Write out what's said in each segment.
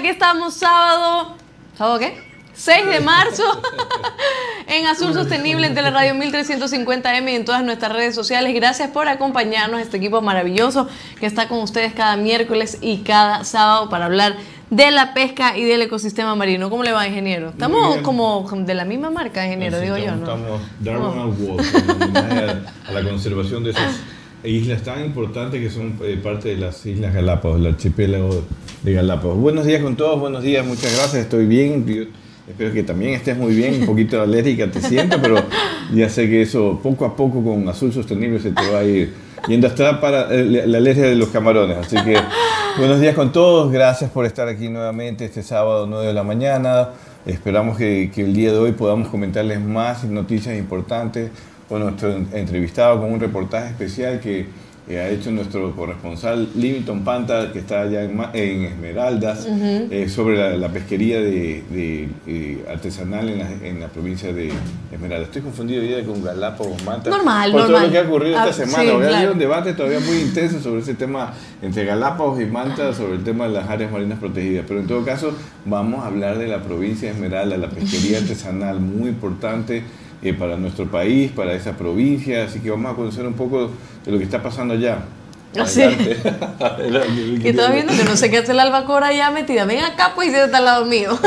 Aquí estamos sábado. ¿Sábado qué? 6 de marzo en Azul Sostenible en Teleradio 1350M y en todas nuestras redes sociales. Gracias por acompañarnos, este equipo maravilloso que está con ustedes cada miércoles y cada sábado para hablar de la pesca y del ecosistema marino. ¿Cómo le va, ingeniero? Estamos como de la misma marca, ingeniero, digo yo, ¿no? Estamos Darwin Award, a la conservación de esas islas tan importantes que son eh, parte de las Islas Galápagos, el archipiélago de Galápagos. Buenos días con todos, buenos días, muchas gracias, estoy bien. Espero que también estés muy bien, un poquito alérgica te siento, pero ya sé que eso poco a poco con Azul Sostenible se te va a ir yendo hasta para eh, la alergia de los camarones. Así que buenos días con todos, gracias por estar aquí nuevamente este sábado 9 de la mañana. Esperamos que, que el día de hoy podamos comentarles más noticias importantes con nuestro entrevistado con un reportaje especial que ha hecho nuestro corresponsal Livington Panta, que está allá en, Esmeraldas, eh, sobre la, pesquería de, eh, artesanal en la, provincia de Esmeraldas. Estoy confundido ya con Galápagos, Manta. Normal, por todo lo que ha ocurrido esta ah, semana. Sí, habido un debate todavía muy intenso sobre ese tema entre Galápagos y Manta, sobre el tema de las áreas marinas protegidas. Pero en todo caso, vamos a hablar de la provincia de Esmeraldas, la pesquería artesanal, muy importante eh, para nuestro país, para esa provincia, así que vamos a conocer un poco de lo que está pasando allá. Ah, sí. que estás viendo que no sé qué hace la albacora ya metida. Ven acá pues y está al lado mío.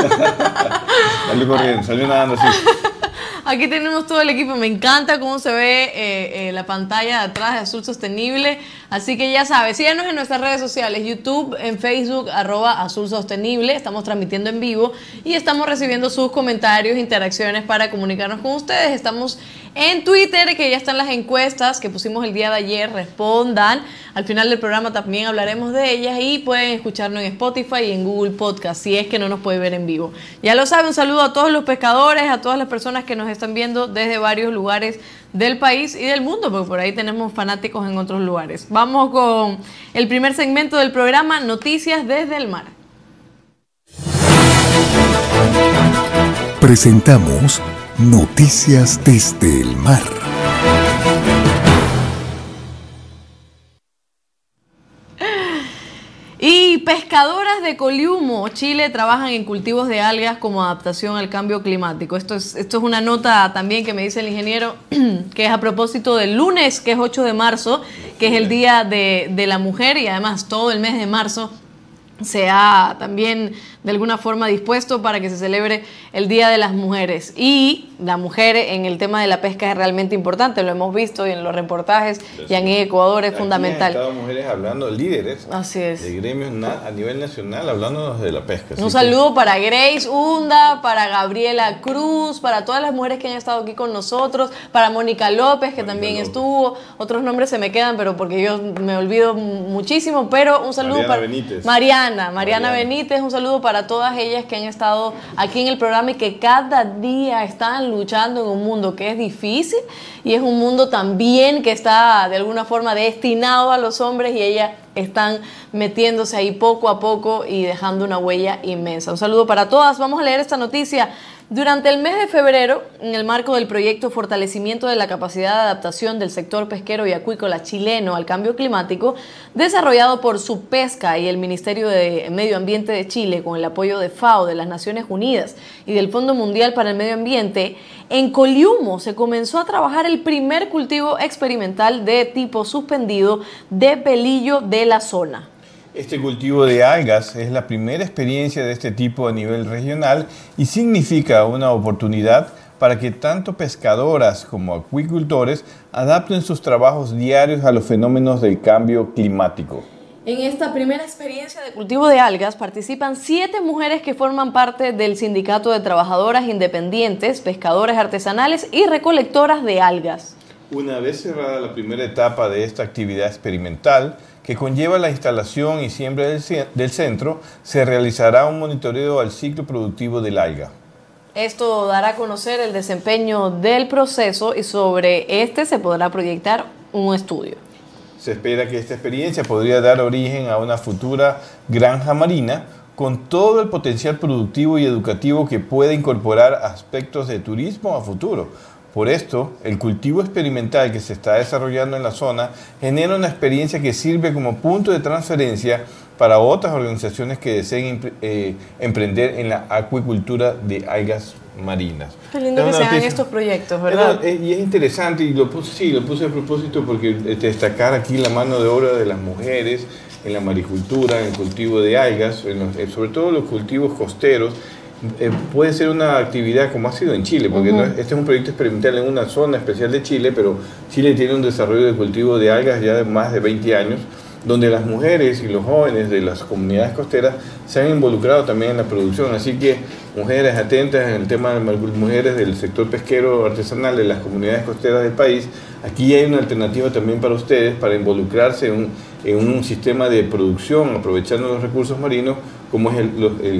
salió corriendo, salió nadando así. Aquí tenemos todo el equipo. Me encanta cómo se ve eh, eh, la pantalla de atrás de Azul Sostenible. Así que ya sabes, síganos en nuestras redes sociales, YouTube, en Facebook, arroba Azul Sostenible. Estamos transmitiendo en vivo y estamos recibiendo sus comentarios, interacciones para comunicarnos con ustedes. Estamos en Twitter, que ya están las encuestas que pusimos el día de ayer. Respondan. Al final del programa también hablaremos de ellas y pueden escucharnos en Spotify y en Google Podcast si es que no nos puede ver en vivo. Ya lo saben, un saludo a todos los pescadores, a todas las personas que nos están viendo desde varios lugares del país y del mundo, porque por ahí tenemos fanáticos en otros lugares. Vamos con el primer segmento del programa, Noticias desde el Mar. Presentamos Noticias desde el Mar. De Coliumo, Chile, trabajan en cultivos de algas como adaptación al cambio climático. Esto es, esto es una nota también que me dice el ingeniero, que es a propósito del lunes, que es 8 de marzo, que es el Día de, de la Mujer y además todo el mes de marzo se ha también de alguna forma dispuesto para que se celebre el Día de las Mujeres. Y la mujer en el tema de la pesca es realmente importante, lo hemos visto en los reportajes y en Ecuador es fundamental. Han estado mujeres hablando, líderes Así es. de gremios a nivel nacional hablando de la pesca. Un saludo para Grace Hunda, para Gabriela Cruz, para todas las mujeres que han estado aquí con nosotros, para Mónica López, que también estuvo. Otros nombres se me quedan, pero porque yo me olvido muchísimo, pero un saludo Mariana para Benítez. Mariana, Mariana Benítez, un saludo para para todas ellas que han estado aquí en el programa y que cada día están luchando en un mundo que es difícil y es un mundo también que está de alguna forma destinado a los hombres y ellas están metiéndose ahí poco a poco y dejando una huella inmensa. Un saludo para todas. Vamos a leer esta noticia durante el mes de febrero, en el marco del proyecto Fortalecimiento de la Capacidad de Adaptación del Sector Pesquero y Acuícola Chileno al Cambio Climático, desarrollado por Subpesca y el Ministerio de Medio Ambiente de Chile con el apoyo de FAO, de las Naciones Unidas y del Fondo Mundial para el Medio Ambiente, en Coliumo se comenzó a trabajar el primer cultivo experimental de tipo suspendido de pelillo de la zona. Este cultivo de algas es la primera experiencia de este tipo a nivel regional y significa una oportunidad para que tanto pescadoras como acuicultores adapten sus trabajos diarios a los fenómenos del cambio climático. En esta primera experiencia de cultivo de algas participan siete mujeres que forman parte del Sindicato de Trabajadoras Independientes, Pescadoras Artesanales y Recolectoras de Algas. Una vez cerrada la primera etapa de esta actividad experimental, que conlleva la instalación y siembra del, centro, se realizará un monitoreo al ciclo productivo del alga. Esto dará a conocer el desempeño del proceso y sobre este se podrá proyectar un estudio. Se espera que esta experiencia podría dar origen a una futura granja marina con todo el potencial productivo y educativo que pueda incorporar aspectos de turismo a futuro. Por esto, el cultivo experimental que se está desarrollando en la zona genera una experiencia que sirve como punto de transferencia para otras organizaciones que deseen eh, emprender en la acuicultura de algas marinas. Qué lindo que se hagan estos proyectos, ¿verdad? y es interesante, y lo puse, sí, lo puse a propósito porque eh, destacar aquí la mano de obra de las mujeres en la maricultura, en el cultivo de algas, eh, sobre todo los cultivos costeros, eh, puede ser una actividad como ha sido en Chile, porque este es un proyecto experimental en una zona especial de Chile, pero Chile tiene un desarrollo de cultivo de algas ya de más de 20 años donde las mujeres y los jóvenes de las comunidades costeras se han involucrado también en la producción. Así que mujeres atentas en el tema de mujeres del sector pesquero artesanal de las comunidades costeras del país, aquí hay una alternativa también para ustedes para involucrarse en un, sistema de producción aprovechando los recursos marinos como es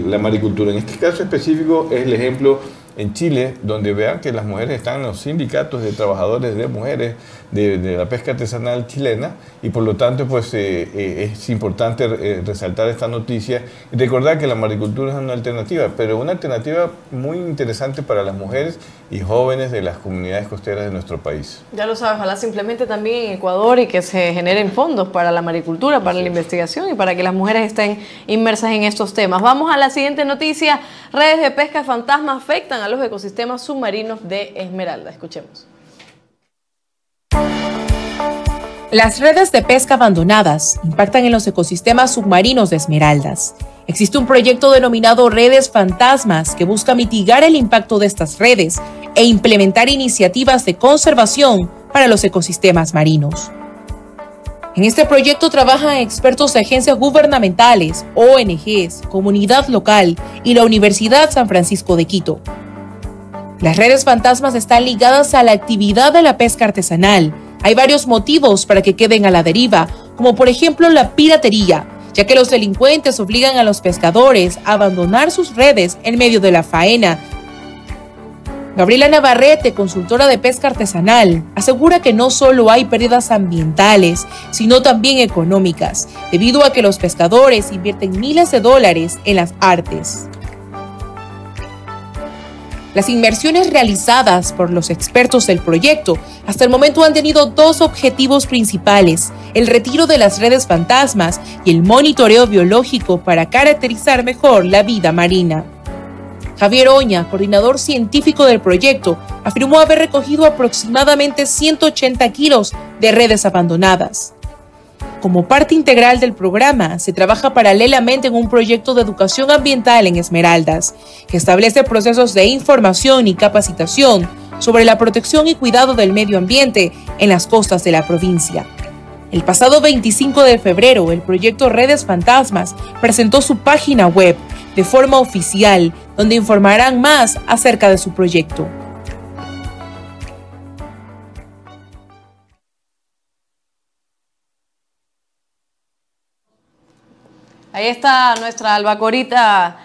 la maricultura. En este caso específico es el ejemplo en Chile, donde vean que las mujeres están en los sindicatos de trabajadores de mujeres de, la pesca artesanal chilena y por lo tanto pues eh, eh, es importante eh, resaltar esta noticia y recordar que la maricultura es una alternativa, pero una alternativa muy interesante para las mujeres y jóvenes de las comunidades costeras de nuestro país. Ya lo sabes, ojalá simplemente también en Ecuador y que se generen fondos para la maricultura, para la investigación y para que las mujeres estén inmersas en estos temas. Vamos a la siguiente noticia. Redes de pesca fantasma afectan a los ecosistemas submarinos de Esmeralda. Escuchemos. Las redes de pesca abandonadas impactan en los ecosistemas submarinos de Esmeraldas. Existe un proyecto denominado Redes Fantasmas que busca mitigar el impacto de estas redes e implementar iniciativas de conservación para los ecosistemas marinos. En este proyecto trabajan expertos de agencias gubernamentales, ONGs, comunidad local y la Universidad San Francisco de Quito. Las redes fantasmas están ligadas a la actividad de la pesca artesanal, hay varios motivos para que queden a la deriva, como por ejemplo la piratería, ya que los delincuentes obligan a los pescadores a abandonar sus redes en medio de la faena. Gabriela Navarrete, consultora de pesca artesanal, asegura que no solo hay pérdidas ambientales, sino también económicas, debido a que los pescadores invierten miles de dólares en las artes. Las inversiones realizadas por los expertos del proyecto hasta el momento han tenido dos objetivos principales, el retiro de las redes fantasmas y el monitoreo biológico para caracterizar mejor la vida marina. Javier Oña, coordinador científico del proyecto, afirmó haber recogido aproximadamente 180 kilos de redes abandonadas. Como parte integral del programa, se trabaja paralelamente en un proyecto de educación ambiental en Esmeraldas, que establece procesos de información y capacitación sobre la protección y cuidado del medio ambiente en las costas de la provincia. El pasado 25 de febrero, el proyecto Redes Fantasmas presentó su página web de forma oficial, donde informarán más acerca de su proyecto. Ahí está nuestra albacorita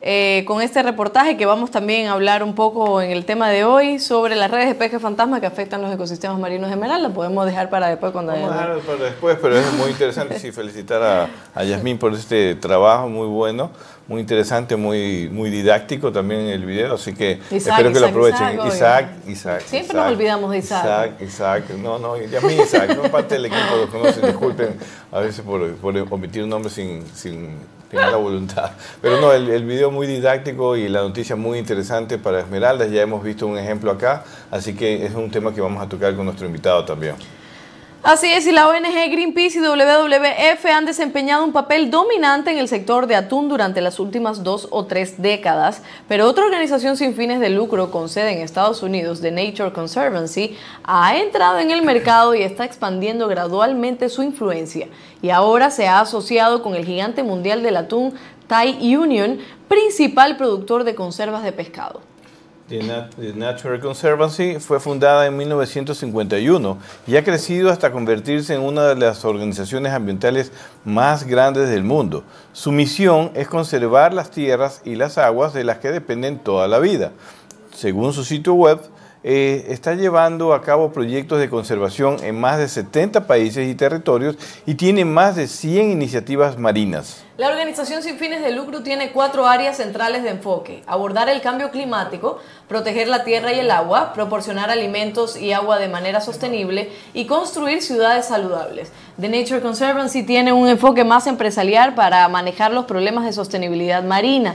eh, con este reportaje que vamos también a hablar un poco en el tema de hoy sobre las redes de pesca fantasma que afectan los ecosistemas marinos de Esmeralda. Podemos dejar para después cuando Vamos a dejar para después, pero es muy interesante sí, felicitar a, a Yasmín por este trabajo muy bueno muy interesante, muy, muy didáctico también el video, así que espero que lo aprovechen. Isaac, Isaac, Siempre nos olvidamos de Isaac. Isaac, Isaac, no, no, ya mí Isaac, no parte del equipo lo conocen, disculpen a veces por, por omitir un nombre sin, sin tener la voluntad. Pero no, el, el video muy didáctico y la noticia muy interesante para Esmeraldas, ya hemos visto un ejemplo acá, así que es un tema que vamos a tocar con nuestro invitado también. Así es, y la ONG Greenpeace y WWF han desempeñado un papel dominante en el sector de atún durante las últimas dos o tres décadas, pero otra organización sin fines de lucro con sede en Estados Unidos, The Nature Conservancy, ha entrado en el mercado y está expandiendo gradualmente su influencia, y ahora se ha asociado con el gigante mundial del atún Thai Union, principal productor de conservas de pescado. The Natural Conservancy fue fundada en 1951 y ha crecido hasta convertirse en una de las organizaciones ambientales más grandes del mundo. Su misión es conservar las tierras y las aguas de las que dependen toda la vida. Según su sitio web, eh, está llevando a cabo proyectos de conservación en más de 70 países y territorios y tiene más de 100 iniciativas marinas. La organización sin fines de lucro tiene cuatro áreas centrales de enfoque. Abordar el cambio climático, proteger la tierra y el agua, proporcionar alimentos y agua de manera sostenible y construir ciudades saludables. The Nature Conservancy tiene un enfoque más empresarial para manejar los problemas de sostenibilidad marina.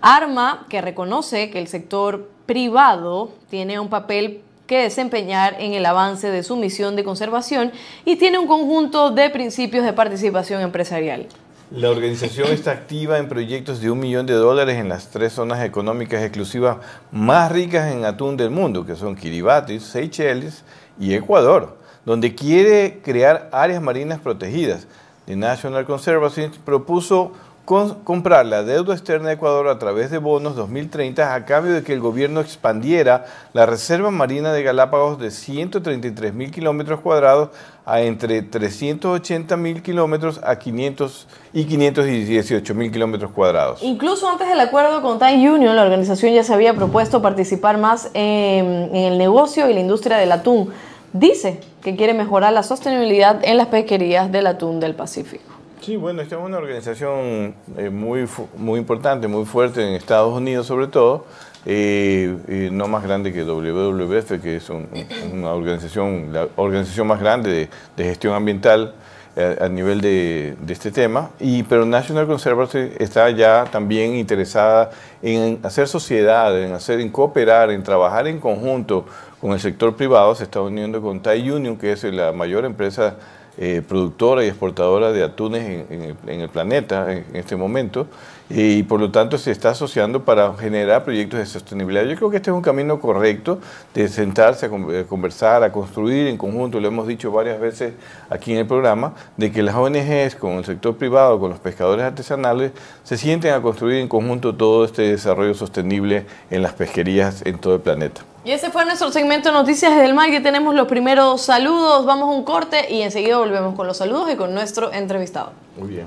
Arma que reconoce que el sector privado tiene un papel que desempeñar en el avance de su misión de conservación y tiene un conjunto de principios de participación empresarial. La organización está activa en proyectos de un millón de dólares en las tres zonas económicas exclusivas más ricas en atún del mundo, que son Kiribati, Seychelles y Ecuador, donde quiere crear áreas marinas protegidas. The National Conservancy propuso comprar la deuda externa de Ecuador a través de bonos 2030 a cambio de que el gobierno expandiera la Reserva Marina de Galápagos de 133 mil kilómetros cuadrados a entre 380 mil kilómetros a 500 y 518 mil kilómetros cuadrados. Incluso antes del acuerdo con Time Union, la organización ya se había propuesto participar más en el negocio y la industria del atún. Dice que quiere mejorar la sostenibilidad en las pesquerías del atún del Pacífico. Sí, bueno, esta es una organización eh, muy, muy importante, muy fuerte en Estados Unidos sobre todo, eh, no más grande que WWF, que es una organización, la organización más grande de, gestión ambiental eh, a, nivel de, este tema, y, pero National Conservancy está ya también interesada en hacer sociedad, en, hacer, en cooperar, en trabajar en conjunto con el sector privado, se está uniendo con Thai Union, que es la mayor empresa eh, productora y exportadora de atunes en, el planeta en, este momento y por lo tanto se está asociando para generar proyectos de sostenibilidad. Yo creo que este es un camino correcto de sentarse a conversar, a construir en conjunto, lo hemos dicho varias veces aquí en el programa, de que las ONGs con el sector privado, con los pescadores artesanales, se sienten a construir en conjunto todo este desarrollo sostenible en las pesquerías en todo el planeta. Y ese fue nuestro segmento de Noticias del Mar, que tenemos los primeros saludos, vamos a un corte y enseguida volvemos con los saludos y con nuestro entrevistado. Muy bien.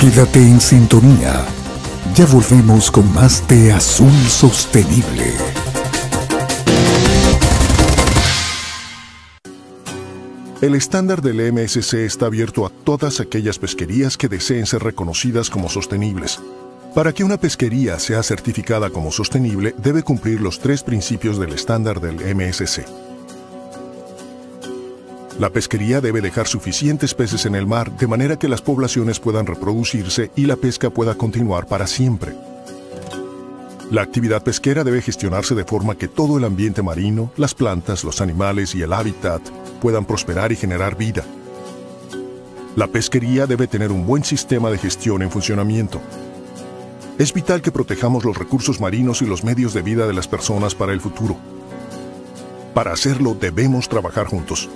Quédate en sintonía. Ya volvemos con más de Azul Sostenible. El estándar del MSC está abierto a todas aquellas pesquerías que deseen ser reconocidas como sostenibles para que una pesquería sea certificada como sostenible, debe cumplir los tres principios del estándar del MSC. La pesquería debe dejar suficientes peces en el mar de manera que las poblaciones puedan reproducirse y la pesca pueda continuar para siempre. La actividad pesquera debe gestionarse de forma que todo el ambiente marino, las plantas, los animales y el hábitat puedan prosperar y generar vida. La pesquería debe tener un buen sistema de gestión en funcionamiento. Es vital que protejamos los recursos marinos y los medios de vida de las personas para el futuro. Para hacerlo debemos trabajar juntos.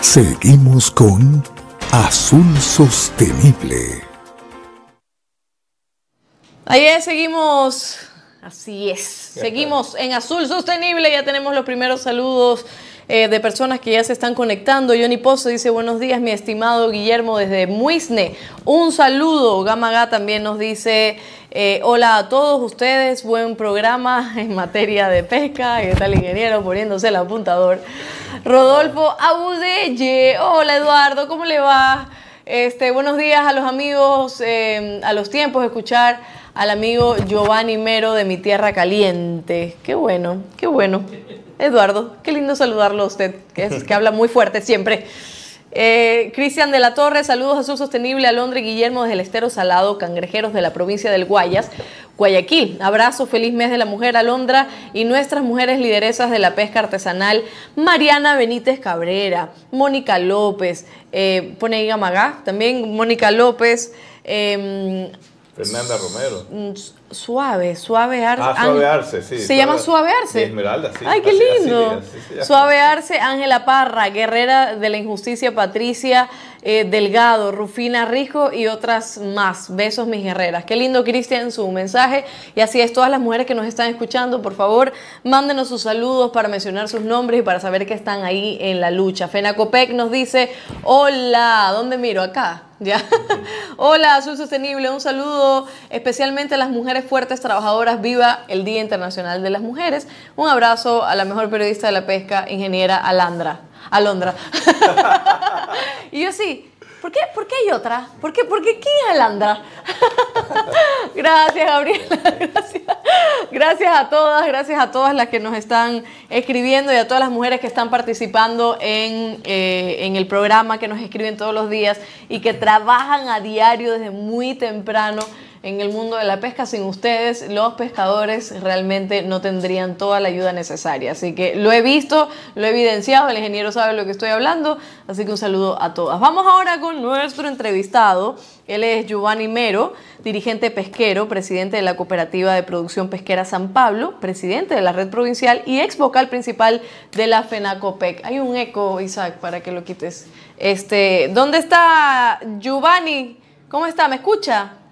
Seguimos con Azul Sostenible. Ahí seguimos. Así es. Seguimos en Azul Sostenible. Ya tenemos los primeros saludos eh, de personas que ya se están conectando. Johnny Pozo dice buenos días, mi estimado Guillermo desde Muisne. Un saludo. Gamaga también nos dice eh, hola a todos ustedes, buen programa en materia de pesca. Y está el ingeniero poniéndose el apuntador. Rodolfo Abudelle. Hola Eduardo, ¿cómo le va? Este, buenos días a los amigos, eh, a los tiempos escuchar al amigo Giovanni Mero de Mi Tierra Caliente. Qué bueno, qué bueno. Eduardo, qué lindo saludarlo a usted, que, es, que habla muy fuerte siempre. Eh, Cristian de la Torre, saludos a Sur Sostenible, a Londres, Guillermo desde el Estero Salado, Cangrejeros de la provincia del Guayas, Guayaquil. Abrazo, feliz mes de la mujer, Alondra y nuestras mujeres lideresas de la pesca artesanal, Mariana Benítez Cabrera, Mónica López, eh, pone ahí también Mónica López. Em, Fernanda Romero. Suave, suavearse. Ah, suavearse, sí. Se llama suavearse. Esmeralda, sí. Ay, qué lindo. suavearse, Ángela Parra, guerrera de la injusticia, Patricia eh, Delgado, Rufina Rijo y otras más. Besos, mis guerreras. Qué lindo, Cristian, su mensaje. Y así es, todas las mujeres que nos están escuchando, por favor, mándenos sus saludos para mencionar sus nombres y para saber que están ahí en la lucha. Fenacopec nos dice, hola, ¿dónde miro? Acá. ¿Ya? Hola, Azul Sostenible, un saludo especialmente a las mujeres fuertes trabajadoras. Viva el Día Internacional de las Mujeres. Un abrazo a la mejor periodista de la pesca, ingeniera Alandra. Alondra. y yo sí, ¿por qué, ¿por qué hay otra? ¿Por qué, ¿Por qué quién es Alandra? gracias, Gabriela. Gracias. a todas, gracias a todas las que nos están escribiendo y a todas las mujeres que están participando en, eh, en el programa, que nos escriben todos los días y que trabajan a diario desde muy temprano en el mundo de la pesca. Sin ustedes, los pescadores realmente no tendrían toda la ayuda necesaria. Así que lo he visto, lo he evidenciado, el ingeniero sabe lo que estoy hablando, así que un saludo a todas. Vamos ahora con nuestro entrevistado. Él es Giovanni Mero, dirigente pesquero, presidente de la Cooperativa de Producción Pesquera San Pablo, presidente de la red provincial y ex vocal principal de la FENACOPEC. Hay un eco, Isaac, para que lo quites. Este, ¿Dónde está Giovanni? ¿Cómo está? ¿Me escucha?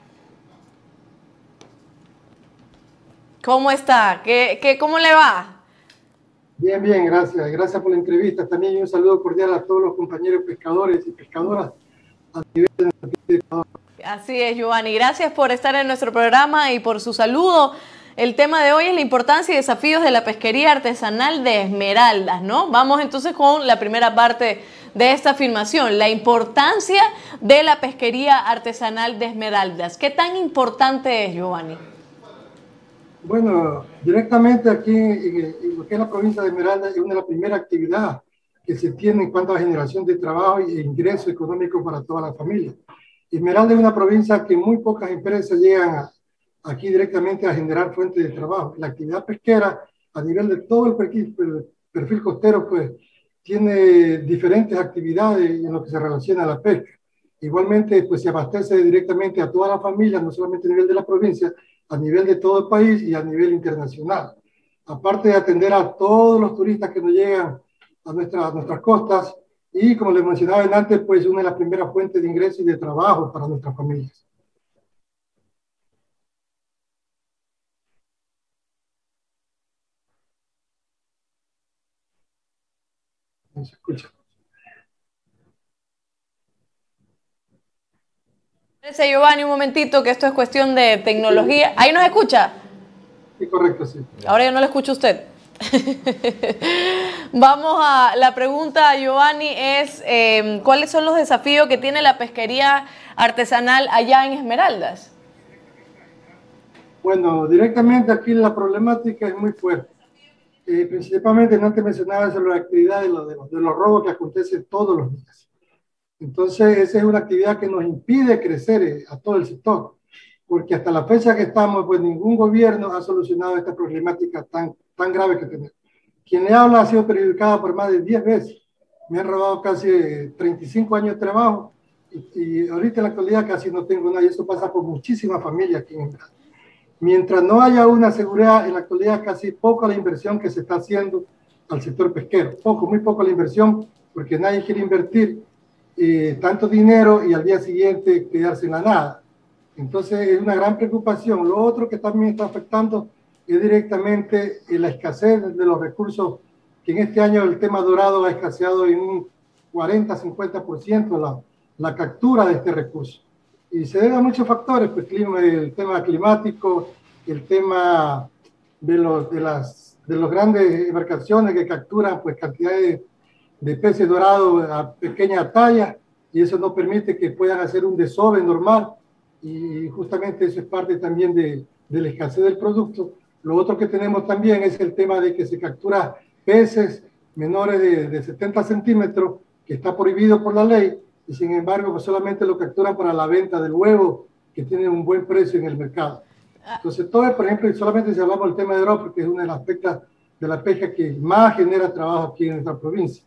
¿Cómo está? ¿Qué, qué, cómo le va? Bien, bien, gracias. Gracias por la entrevista. También un saludo cordial a todos los compañeros pescadores y pescadoras a nivel de Así es, Giovanni. Gracias por estar en nuestro programa y por su saludo. El tema de hoy es la importancia y desafíos de la pesquería artesanal de esmeraldas, ¿no? Vamos entonces con la primera parte de esta afirmación, la importancia de la pesquería artesanal de esmeraldas. ¿Qué tan importante es, Giovanni? Bueno, directamente aquí en, lo que es la provincia de Esmeralda es una de las primeras actividades que se tiene en cuanto a generación de trabajo e ingreso económico para toda la familia. Esmeralda es una provincia que muy pocas empresas llegan aquí directamente a generar fuentes de trabajo. La actividad pesquera a nivel de todo el perfil, el perfil costero, pues tiene diferentes actividades en lo que se relaciona a la pesca. Igualmente, pues se abastece directamente a toda la familia, no solamente a nivel de la provincia, a nivel de todo el país y a nivel internacional. Aparte de atender a todos los turistas que nos llegan a, nuestras nuestras costas y, como les mencionaba antes, pues una de las primeras fuentes de ingresos y de trabajo para nuestras familias. No se escucha. Giovanni, un momentito, que esto es cuestión de tecnología. ¿Ahí nos escucha? Sí, correcto, sí. Ahora yo no lo escucho usted. Vamos a la pregunta, Giovanni, es em, ¿cuáles son los desafíos que tiene la pesquería artesanal allá en Esmeraldas? Bueno, directamente aquí la problemática es muy fuerte. Eh, principalmente, antes mencionaba sobre la actividad de los, de los robos que acontecen todos los días. Entonces, esa es una actividad que nos impide crecer eh, a todo el sector, porque hasta la fecha que estamos, pues ningún gobierno ha solucionado esta problemática tan, tan grave que tenemos. Quien le habla ha sido perjudicada por más de 10 veces. Me han robado casi 35 años de trabajo y, ahorita en la actualidad casi no tengo nada y eso pasa por muchísimas familias aquí en el Mientras no haya una seguridad, en la actualidad casi poco la inversión que se está haciendo al sector pesquero. Poco, muy poco la inversión, porque nadie quiere invertir eh, tanto dinero y al día siguiente quedarse en la nada. Entonces es una gran preocupación. Lo otro que también está afectando es directamente eh, la escasez de los recursos, que en este año el tema dorado ha escaseado en un 40-50% la, la captura de este recurso. Y se debe a muchos factores, pues el tema climático, el tema de, los, de, las, de los grandes embarcaciones que capturan pues cantidades de peces dorados a pequeña talla y eso no permite que puedan hacer un desove normal y justamente eso es parte también de, de, la escasez del producto. Lo otro que tenemos también es el tema de que se captura peces menores de, de 70 centímetros, que está prohibido por la ley, y sin embargo pues solamente lo capturan para la venta del huevo, que tiene un buen precio en el mercado. Entonces, todo, por ejemplo, solamente si hablamos del tema de oro, porque es una de las aspectos de la pesca que más genera trabajo aquí en nuestra provincia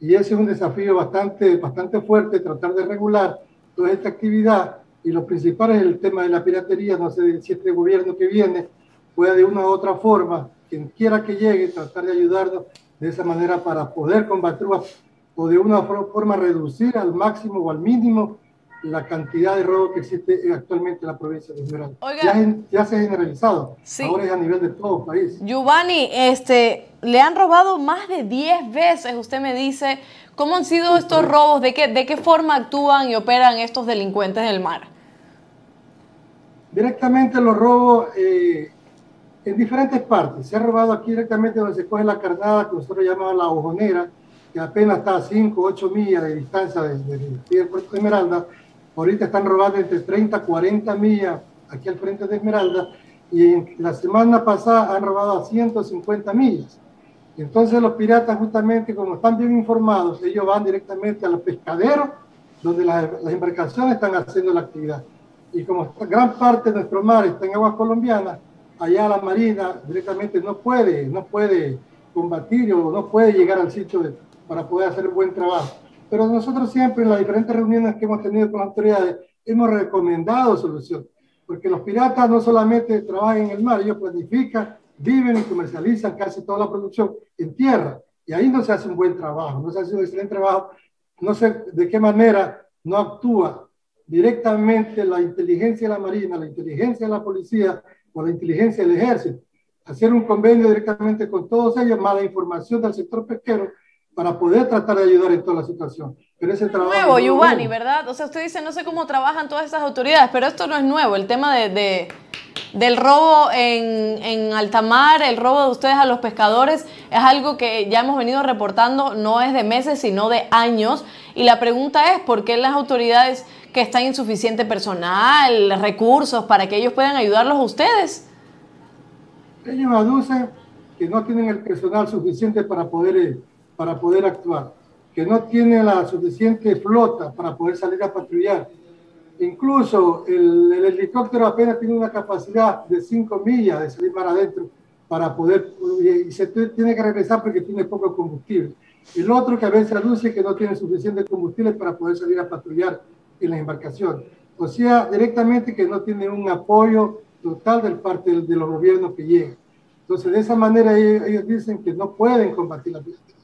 y ese es un desafío bastante, bastante fuerte, tratar de regular toda esta actividad y lo principal es el tema de la piratería. No sé si este gobierno que viene puede de una u otra forma, quien quiera que llegue, tratar de ayudarnos de esa manera para poder combatir o de una forma reducir al máximo o al mínimo la cantidad de robo que existe actualmente en la provincia de Esmeralda. Ya, se ha generalizado, ahora es a nivel de todo el país. Giovanni, este, le han robado más de 10 veces, usted me dice, ¿cómo han sido estos robos? ¿De qué, ¿De qué forma actúan y operan estos delincuentes del mar? Directamente los robos eh, en diferentes partes. Se ha robado aquí directamente donde se coge la carnada, que nosotros llamamos la ojonera, que apenas está a 5 8 millas de distancia del puerto de Esmeralda Ahorita están robando entre 30 40 millas aquí al frente de Esmeralda y la semana pasada han robado a 150 millas. Entonces los piratas justamente como están bien informados, ellos van directamente a los pescaderos donde las, embarcaciones están haciendo la actividad. Y como gran parte de nuestro mar está en aguas colombianas, allá la marina directamente no puede, no puede combatir o no puede llegar al sitio para poder hacer un buen trabajo. Pero nosotros siempre en las diferentes reuniones que hemos tenido con las autoridades hemos recomendado solución, porque los piratas no solamente trabajan en el mar, ellos planifican, viven y comercializan casi toda la producción en tierra, y ahí no se hace un buen trabajo, no se hace un excelente trabajo, no sé de qué manera no actúa directamente la inteligencia de la Marina, la inteligencia de la policía o la inteligencia del ejército, hacer un convenio directamente con todos ellos, más la información del sector pesquero, para poder tratar de ayudar en toda la situación. Pero ese trabajo... Nuevo, Giovanni, ¿verdad? O sea, usted dice, no sé cómo trabajan todas esas autoridades, pero esto no es nuevo. El tema de, del robo en, en alta mar, el robo de ustedes a los pescadores, es algo que ya hemos venido reportando, no es de meses, sino de años. Y la pregunta es, ¿por qué las autoridades que están insuficiente personal, recursos, para que ellos puedan ayudarlos a ustedes? Ellos aducen que no tienen el personal suficiente para poder eh, para poder actuar, que no tiene la suficiente flota para poder salir a patrullar. Incluso el, helicóptero apenas tiene una capacidad de 5 millas de salir para adentro para poder, y se tiene que regresar porque tiene poco combustible. El otro que a veces anuncia que no tiene suficiente combustible para poder salir a patrullar en las embarcaciones. O sea, directamente que no tiene un apoyo total del parte de, los gobiernos que llegan. Entonces, de esa manera ellos, dicen que no pueden combatir la piratería.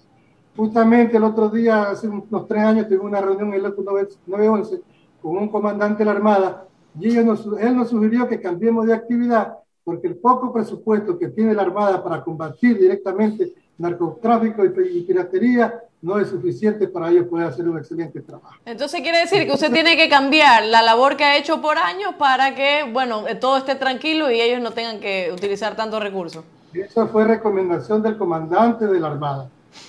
Justamente el otro día, hace unos tres años, tuve una reunión en el 911 con un comandante de la Armada y él nos sugirió que cambiemos de actividad porque el poco presupuesto que tiene la Armada para combatir directamente narcotráfico y piratería no es suficiente para ellos poder hacer un excelente trabajo. Entonces quiere decir que usted tiene que cambiar la labor que ha hecho por años para que, bueno, todo esté tranquilo y ellos no tengan que utilizar tantos recursos. Esa fue recomendación del comandante de la Armada.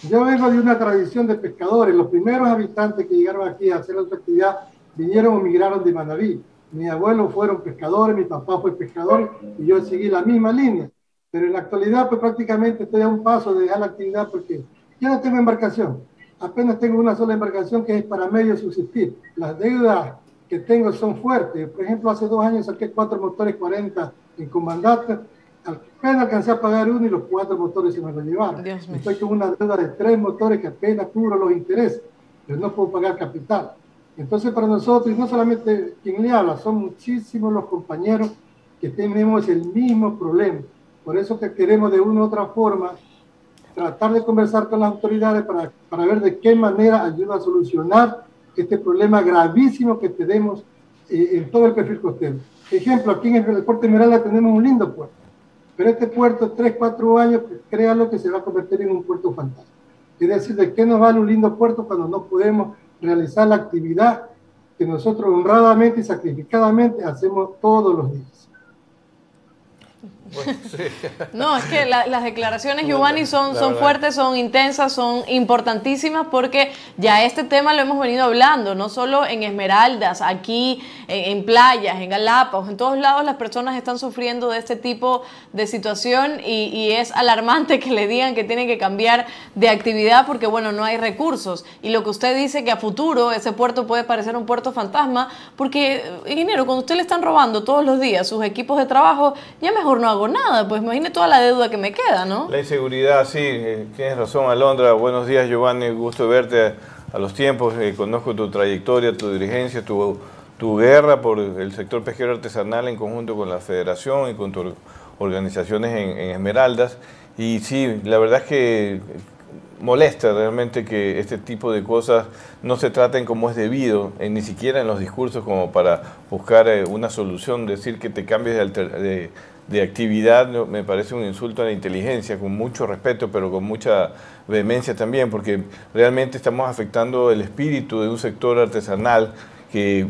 Yo vengo de una tradición de pescadores. Los primeros habitantes que llegaron aquí a hacer otra actividad vinieron o migraron de Manaví. Mi abuelo fueron pescadores, mi papá fue pescador y yo seguí la misma línea. Pero en la actualidad, pues prácticamente estoy a un paso de dejar la actividad porque ya no tengo embarcación. Apenas tengo una sola embarcación que es para medio subsistir. Las deudas que tengo son fuertes. Por ejemplo, hace dos años saqué cuatro motores 40 en comandante apenas alcancé a pagar uno y los cuatro motores se me lo llevaron. Estoy con una deuda de tres motores que apenas cubro los intereses, pero no puedo pagar capital. Entonces, para nosotros, y no solamente quien le habla, son muchísimos los compañeros que tenemos el mismo problema. Por eso que queremos de una u otra forma tratar de conversar con las autoridades para, para ver de qué manera ayuda a solucionar este problema gravísimo que tenemos eh, en todo el perfil costero. Ejemplo, aquí en el puerto de Esmeralda tenemos un lindo puerto pero este puerto, 3, 4 años, pues, créalo que se va a convertir en un puerto fantasma. Es decir, ¿de qué nos vale un lindo puerto cuando no podemos realizar la actividad que nosotros honradamente y sacrificadamente hacemos todos los días? No, es que las declaraciones, Giovanni, son, son fuertes, son intensas, son importantísimas porque ya este tema lo hemos venido hablando, no solo en Esmeraldas, aquí en, playas, en Galápagos, en todos lados las personas están sufriendo de este tipo de situación y, y, es alarmante que le digan que tienen que cambiar de actividad porque, bueno, no hay recursos. Y lo que usted dice que a futuro ese puerto puede parecer un puerto fantasma porque, ingeniero, cuando usted le están robando todos los días sus equipos de trabajo, ya mejor no hago nada, pues imagine toda la deuda que me queda, ¿no? La inseguridad, sí, eh, tienes razón, Alondra. Buenos días, Giovanni, gusto verte a, los tiempos. Eh, conozco tu trayectoria, tu dirigencia, tu, tu guerra por el sector pesquero artesanal en conjunto con la federación y con tus organizaciones en, Esmeraldas. Y sí, la verdad es que molesta realmente que este tipo de cosas no se traten como es debido, ni siquiera en los discursos como para buscar eh, una solución, decir que te cambies de, de, actividad me parece un insulto a la inteligencia, con mucho respeto, pero con mucha vehemencia también, porque realmente estamos afectando el espíritu de un sector artesanal que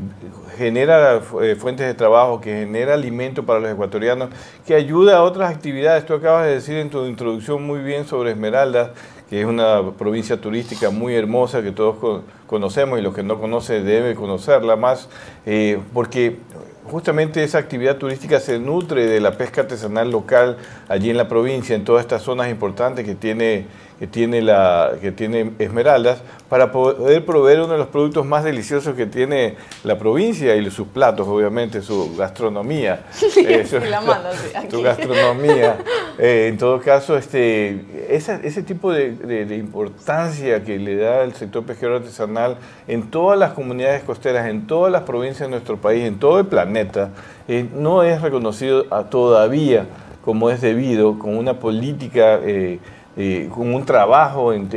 genera eh, fuentes de trabajo, que genera alimento para los ecuatorianos, que ayuda a otras actividades. Tú acabas de decir en tu introducción muy bien sobre Esmeraldas, que es una provincia turística muy hermosa que todos conocemos y los que no conocen deben conocerla más, eh, porque justamente esa actividad turística se nutre de la pesca artesanal local allí en la provincia, en todas estas zonas importantes que tiene que tiene, la, que tiene Esmeraldas, para poder proveer uno de los productos más deliciosos que tiene la provincia y sus platos, obviamente, su gastronomía. Eh, su, gastronomía. Eh, en todo caso, este, ese tipo de, importancia que le da el sector pesquero artesanal en todas las comunidades costeras, en todas las provincias de nuestro país, en todo el planeta, eh, no es reconocido todavía como es debido, con una política con un trabajo en,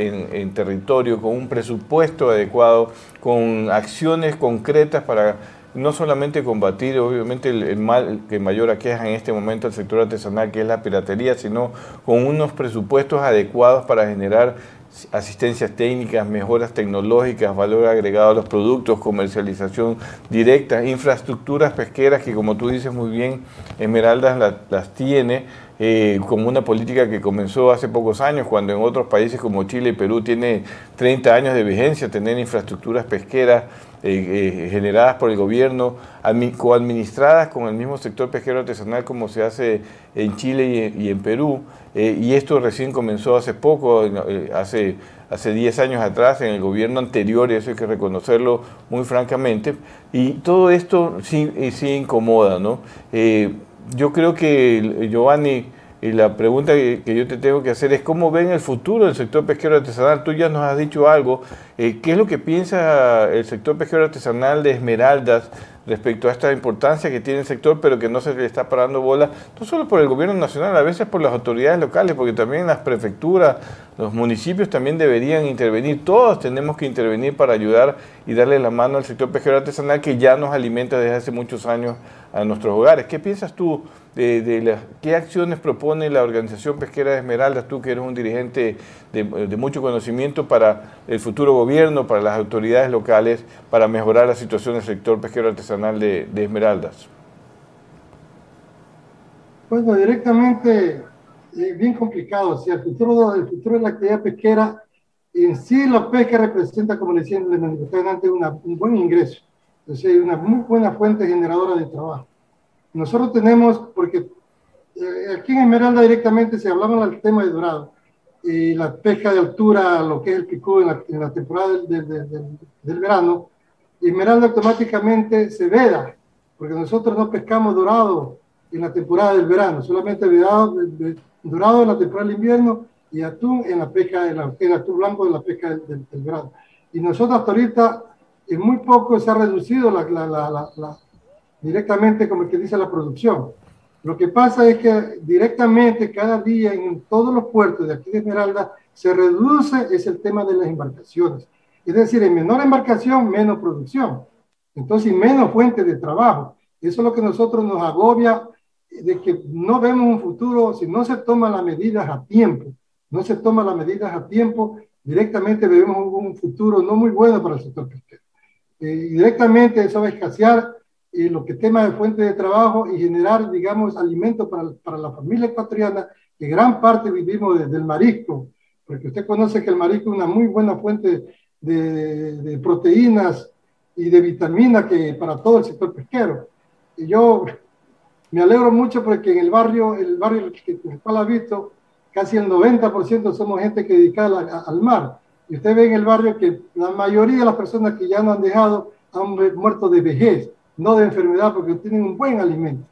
territorio, con un presupuesto adecuado, con acciones concretas para no solamente combatir obviamente el, mal que mayor aqueja en este momento el sector artesanal, que es la piratería, sino con unos presupuestos adecuados para generar asistencias técnicas, mejoras tecnológicas, valor agregado a los productos, comercialización directa, infraestructuras pesqueras que como tú dices muy bien, Esmeraldas las tiene eh, como una política que comenzó hace pocos años, cuando en otros países como Chile y Perú tiene 30 años de vigencia, tener infraestructuras pesqueras eh, eh, generadas por el gobierno, coadministradas con el mismo sector pesquero artesanal como se hace en Chile y, en Perú. y esto recién comenzó hace poco, hace hace 10 años atrás, en el gobierno anterior, y eso hay que reconocerlo muy francamente, y todo esto sí, sí incomoda, ¿no? yo creo que, Giovanni, y la pregunta que, yo te tengo que hacer es cómo ven el futuro del sector pesquero artesanal. Tú ya nos has dicho algo. Eh, ¿Qué es lo que piensa el sector pesquero artesanal de Esmeraldas respecto a esta importancia que tiene el sector, pero que no se le está parando bola, no solo por el gobierno nacional, a veces por las autoridades locales, porque también las prefecturas, los municipios también deberían intervenir. Todos tenemos que intervenir para ayudar y darle la mano al sector pesquero artesanal que ya nos alimenta desde hace muchos años a nuestros hogares. ¿Qué piensas tú de, qué acciones propone la Organización Pesquera de Esmeraldas, tú que eres un dirigente de, mucho conocimiento para el futuro gobierno, para las autoridades locales, para mejorar la situación del sector pesquero artesanal de, Esmeraldas? Bueno, directamente es bien complicado. Si el futuro, el futuro de la actividad pesquera, en sí la pesca representa, como decían, antes, un buen ingreso, es decir, una muy buena fuente generadora de trabajo. Nosotros tenemos, porque eh, aquí en Esmeralda directamente se hablaba del tema de dorado, y la pesca de altura, lo que es el picú en la, temporada del, del, verano, Esmeralda automáticamente se veda, porque nosotros no pescamos dorado en la temporada del verano, solamente dorado, dorado en la temporada del invierno y atún en la pesca, en el atún blanco en la pesca del, verano. Y nosotros hasta ahorita, en muy poco se ha reducido la, la directamente como el que dice la producción. Lo que pasa es que directamente cada día en todos los puertos de aquí de Esmeralda se reduce es el tema de las embarcaciones. Es decir, en menor embarcación, menos producción. Entonces, menos fuente de trabajo. Eso es lo que nosotros nos agobia de que no vemos un futuro si no se toman las medidas a tiempo. No se toman las medidas a tiempo, directamente vemos un, futuro no muy bueno para el sector pesquero. Eh, directamente eso va a escasear y lo que tema de fuente de trabajo y generar, digamos, alimento para, para la familia ecuatoriana, que gran parte vivimos desde el marisco, porque usted conoce que el marisco es una muy buena fuente de, proteínas y de vitaminas que para todo el sector pesquero. Y yo me alegro mucho porque en el barrio, el barrio que el cual visto casi el 90% somos gente que dedicada al mar. Y usted ve en el barrio que la mayoría de las personas que ya no han dejado han muerto de vejez no de enfermedad, porque tienen un buen alimento.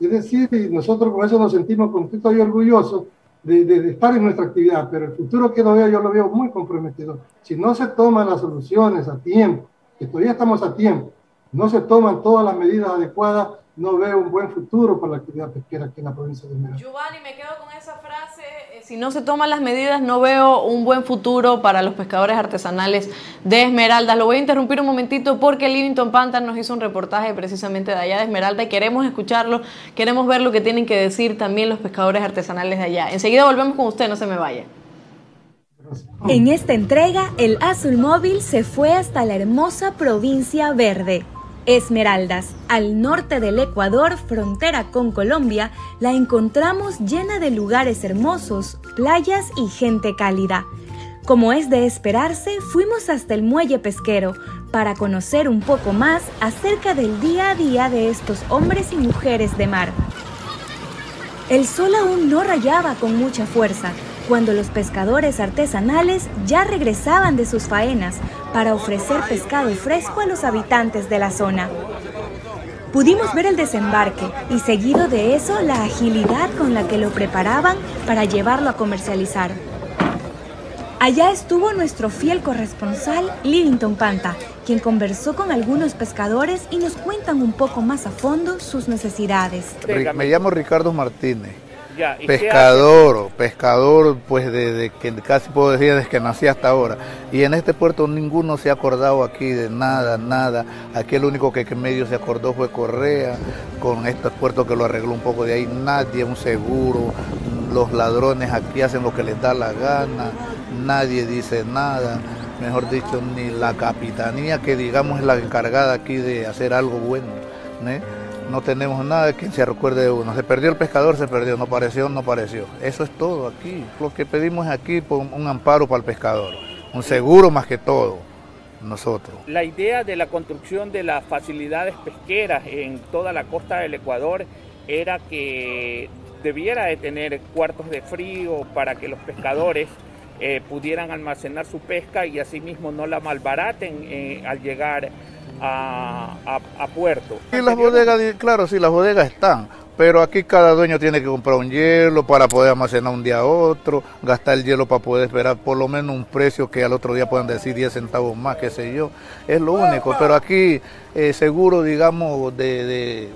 Es decir, nosotros con eso nos sentimos contentos y orgullosos de, estar en nuestra actividad, pero el futuro que lo veo, yo lo veo muy comprometido. Si no se toman las soluciones a tiempo, que todavía estamos a tiempo, no se toman todas las medidas adecuadas, no veo un buen futuro para la actividad pesquera aquí en la provincia de Esmeraldas. Giovanni, me quedo con esa frase. Si no se toman las medidas, no veo un buen futuro para los pescadores artesanales de Esmeraldas. Lo voy a interrumpir un momentito porque Livington Panther nos hizo un reportaje precisamente de allá de Esmeralda y queremos escucharlo, queremos ver lo que tienen que decir también los pescadores artesanales de allá. Enseguida volvemos con usted, no se me vaya. En esta entrega, el Azul Móvil se fue hasta la hermosa provincia verde. Esmeraldas, al norte del Ecuador, frontera con Colombia, la encontramos llena de lugares hermosos, playas y gente cálida. Como es de esperarse, fuimos hasta el muelle pesquero para conocer un poco más acerca del día a día de estos hombres y mujeres de mar. El sol aún no rayaba con mucha fuerza, cuando los pescadores artesanales ya regresaban de sus faenas para ofrecer pescado fresco a los habitantes de la zona. Pudimos ver el desembarque y seguido de eso la agilidad con la que lo preparaban para llevarlo a comercializar. Allá estuvo nuestro fiel corresponsal Livington Panta, quien conversó con algunos pescadores y nos cuentan un poco más a fondo sus necesidades. Me llamo Ricardo Martínez pescador, pescador, pues desde que casi puedo decir desde que nací hasta ahora. Y en este puerto ninguno se ha acordado aquí de nada, nada. Aquí el único que, que medio se acordó fue Correa, con este puerto que lo arregló un poco de ahí, nadie, un seguro, los ladrones aquí hacen lo que les da la gana, nadie dice nada. Mejor dicho, ni la capitanía que digamos es la encargada aquí de hacer algo bueno. ¿eh? No tenemos nada quien se recuerde de uno. Se perdió el pescador, se perdió, no apareció, no apareció. Eso es todo aquí. Lo que pedimos aquí por un amparo para el pescador, un seguro más que todo, nosotros. La idea de la construcción de las facilidades pesqueras en toda la costa del Ecuador era que debiera de tener cuartos de frío para que los pescadores eh, pudieran almacenar su pesca y asimismo no la malbaraten eh, al llegar a, puerto. Y las bodegas, claro, sí, las bodegas están, pero aquí cada dueño tiene que comprar un hielo para poder almacenar un día a otro, gastar el hielo para poder esperar por lo menos un precio que al otro día puedan decir 10 centavos más, qué sé yo, es lo único, pero aquí eh, seguro, digamos, de,